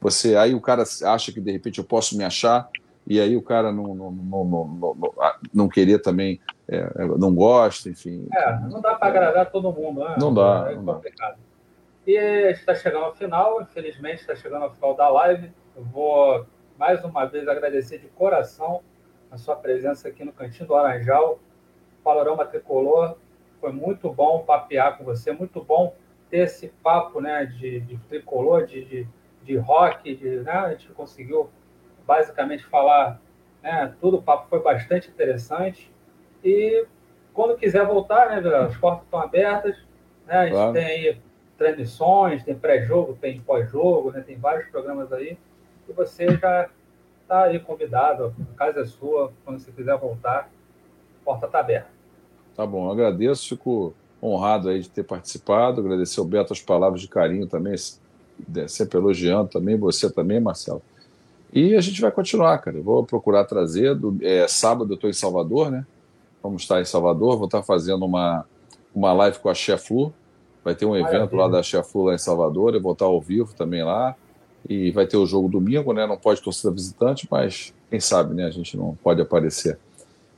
Você aí o cara acha que de repente eu posso me achar e aí o cara não não, não, não, não, não querer também é, não gosta, enfim. É, não dá para agradar todo mundo, né? Não dá. É complicado. Dá. E está chegando ao final, infelizmente está chegando ao final da live. Eu vou mais uma vez agradecer de coração a sua presença aqui no Cantinho do Laranjal, Panorama Tricolor. Foi muito bom papear com você, muito bom ter esse papo né, de, de tricolor, de, de, de rock, de, né, a gente conseguiu basicamente falar né, tudo, o papo foi bastante interessante. E quando quiser voltar, né, as portas estão abertas, né, a gente claro. tem aí transmissões, tem pré-jogo, tem pós-jogo, né, tem vários programas aí, e você já está aí convidado, a casa é sua, quando você quiser voltar, a porta está aberta. Tá bom, agradeço, fico honrado aí de ter participado, agradecer ao Beto as palavras de carinho também, sempre elogiando também, você também, Marcelo. E a gente vai continuar, cara. Eu vou procurar trazer. Do, é, sábado eu estou em Salvador, né? Vamos estar em Salvador. Vou estar fazendo uma, uma live com a Chef Lu. Vai ter um evento lá da Chef Lu lá em Salvador. Eu vou estar ao vivo também lá. E vai ter o jogo domingo, né? Não pode torcida visitante, mas quem sabe, né? A gente não pode aparecer.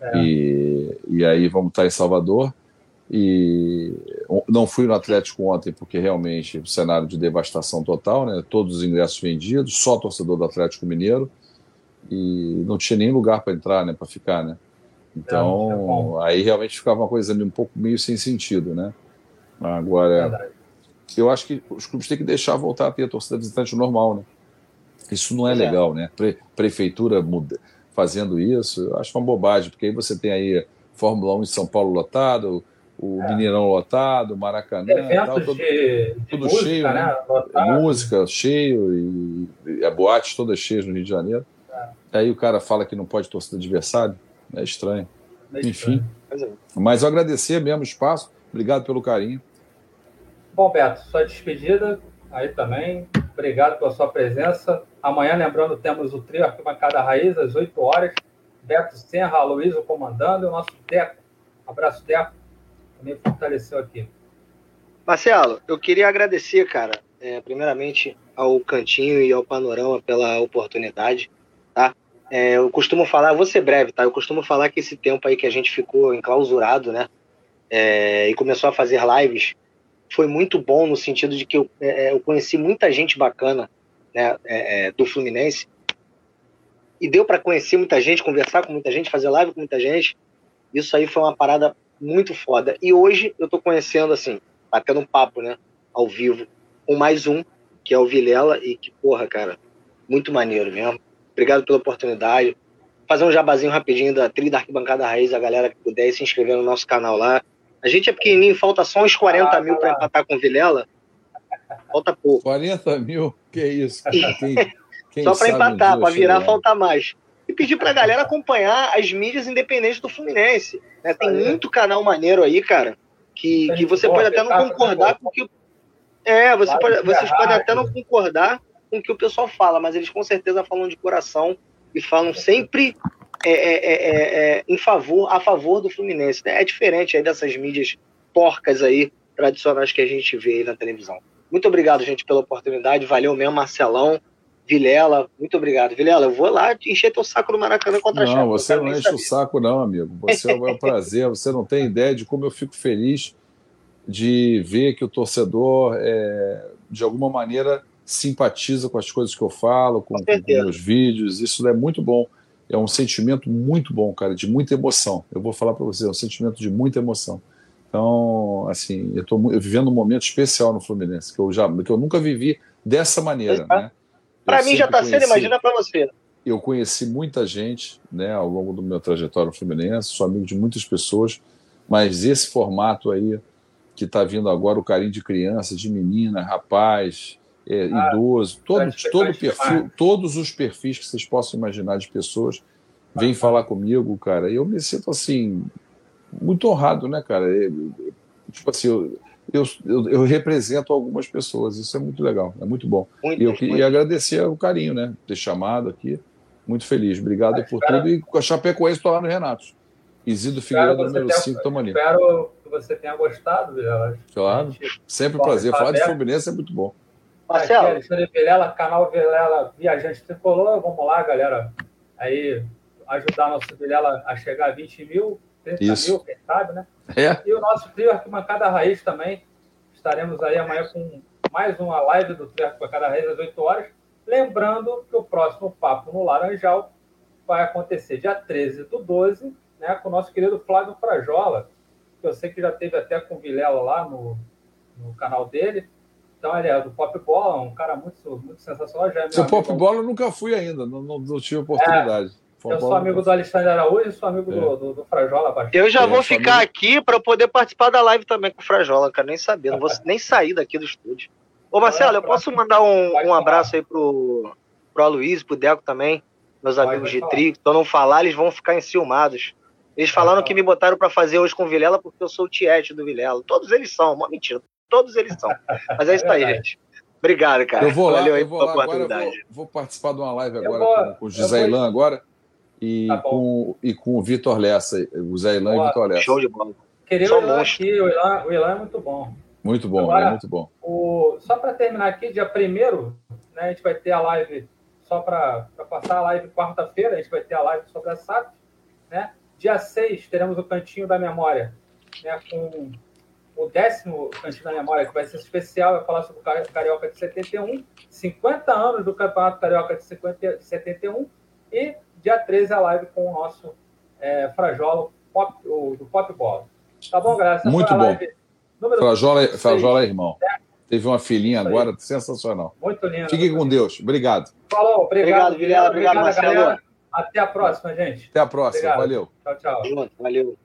É. E, e aí vamos estar em Salvador. E não fui no Atlético ontem porque realmente o cenário de devastação total, né? Todos os ingressos vendidos, só torcedor do Atlético Mineiro e não tinha nem lugar para entrar, né? Para ficar, né? Então é, aí realmente ficava uma coisa um pouco meio sem sentido, né? Agora eu acho que os clubes têm que deixar voltar a ter a torcida visitante normal, né? Isso não é, é. legal, né? Pre prefeitura muda, fazendo isso, eu acho uma bobagem, porque aí você tem aí Fórmula 1 em São Paulo lotado, o é. Mineirão lotado, Maracanã, tal, todo, de, tudo música, cheio, né? né? Música cheio e, e a boate toda cheia no Rio de Janeiro. É. Aí o cara fala que não pode torcer do adversário, é estranho. É Enfim. Estranho. É. Mas eu agradecer mesmo o espaço, obrigado pelo carinho. Bom, Beto, sua despedida aí também. Obrigado pela sua presença. Amanhã, lembrando, temos o trio Arquibancada Raiz, às 8 horas. Beto Senra, Aloysio comandando e o nosso Teco. Abraço, Teco me fortaleceu aqui. Marcelo, eu queria agradecer, cara, é, primeiramente ao Cantinho e ao Panorama pela oportunidade, tá? É, eu costumo falar, vou ser breve, tá? Eu costumo falar que esse tempo aí que a gente ficou enclausurado, né? É, e começou a fazer lives, foi muito bom no sentido de que eu, é, é, eu conheci muita gente bacana né, é, do Fluminense e deu para conhecer muita gente, conversar com muita gente, fazer live com muita gente. Isso aí foi uma parada muito foda. E hoje eu tô conhecendo, assim, batendo um papo, né, ao vivo, com mais um, que é o Vilela, e que, porra, cara, muito maneiro mesmo. Obrigado pela oportunidade. Fazer um jabazinho rapidinho da trilha da Arquibancada Raiz, a galera que puder se inscrever no nosso canal lá. A gente é pequenininho, falta só uns 40 ah, mil para empatar com o Vilela. Falta pouco. 40 mil? Que isso? Quem, quem só para empatar, para virar, falta mais e pedir para a galera acompanhar as mídias independentes do Fluminense. Né? Tem muito canal maneiro aí, cara, que, que você pode até não concordar com o que. É, você pode, vocês podem até não concordar com o que o pessoal fala, mas eles com certeza falam de coração e falam sempre é, é, é, é, é em favor, a favor do Fluminense. Né? É diferente aí dessas mídias porcas aí, tradicionais que a gente vê aí na televisão. Muito obrigado, gente, pela oportunidade. Valeu mesmo, Marcelão. Vilela, muito obrigado. Vilela, eu vou lá encher teu saco no Maracanã contra não, a Não, você não enche o saco, não, amigo. Você é um [laughs] prazer. Você não tem ideia de como eu fico feliz de ver que o torcedor, é, de alguma maneira, simpatiza com as coisas que eu falo, com, com, com meus vídeos. Isso é muito bom. É um sentimento muito bom, cara, de muita emoção. Eu vou falar para você, é um sentimento de muita emoção. Então, assim, eu estou vivendo um momento especial no Fluminense, que eu, já, que eu nunca vivi dessa maneira, né? Para mim já está sendo, imagina para você. Eu conheci muita gente né, ao longo do meu trajetório no Fluminense, sou amigo de muitas pessoas, mas esse formato aí que está vindo agora, o carinho de criança, de menina, rapaz, é, ah, idoso, todo, todo perfil, todos os perfis que vocês possam imaginar de pessoas vêm ah, falar comigo, cara. E eu me sinto assim, muito honrado, né, cara? tipo assim, eu, eu, eu, represento algumas pessoas. Isso é muito legal, é muito bom. Muito, e eu queria agradecer o carinho, né? Ter chamado aqui. Muito feliz. Obrigado ah, por espero... tudo. E com a Chapecoense estou lá no Renato. Isidro Figueiredo, número 5, estamos ali. Espero que você tenha gostado, Vilela. Claro, sempre um prazer. Falar de Fluminense é muito bom. Marcelo. Aqui, Alexandre Vilela, canal Vilela Viajante Tricolor. Vamos lá, galera. Aí, ajudar nosso Vilela a chegar a 20 mil, 30 Isso. mil, quem sabe, né? É. E o nosso trio Arquibancada Raiz também. Estaremos aí amanhã com mais uma live do trio Arquibancada Raiz às 8 horas. Lembrando que o próximo Papo no Laranjal vai acontecer dia 13 do 12, né, com o nosso querido Flávio Frajola, que eu sei que já teve até com o Vilela lá no, no canal dele. Então ele é do Pop Bola, um cara muito, muito sensacional. Já é Seu Pop Bola eu nunca fui ainda, não, não, não tive oportunidade. É, eu sou amigo do Alexandre Araújo e sou amigo é. do, do, do, Frajola. Bastante. Eu já vou ficar amigo. aqui para poder participar da live também com o Frajola, quero nem saber, não vou [laughs] nem sair daqui do estúdio. Ô Marcelo, eu posso mandar um, um abraço aí pro, pro Aloysio, pro Deco também, meus amigos de tri, se eu não falar, eles vão ficar enciumados. Eles falaram que me botaram para fazer hoje com o Vilela porque eu sou o tiete do Vilela. Todos eles são, uma mentira. Todos eles são. Mas é isso aí, gente. Obrigado, cara. Eu vou lá, Valeu aí eu vou pela lá, oportunidade. Vou, vou, participar de uma live agora vou, com, com o José Ilan agora e, tá com, e com o Vitor Lessa. O Zé Ilan e o Vitor Lessa. Show de bola. Queria o Ilan aqui, o Ilan, o Ilan é muito bom. Muito bom, agora, é muito bom. O, só para terminar aqui, dia 1 né, a gente vai ter a live, só para passar a live quarta-feira, a gente vai ter a live sobre a SAP. Né? Dia 6 teremos o Cantinho da Memória, né, com o décimo Cantinho da Memória, que vai ser especial, vai falar sobre o Carioca de 71, 50 anos do Campeonato Carioca de 50, 71, e dia 13 a live com o nosso é, Frajola pop, o, do Pop Bola. Tá bom, galera? Essa Muito bom. Frajola, Frajola é irmão. Teve uma filhinha agora sensacional. Muito lindo. Fique com Deus. Obrigado. Falou, obrigado, obrigado, obrigado, obrigado Marcelo. Até a próxima, gente. Até a próxima. Obrigado. Valeu. Tchau, tchau. Valeu.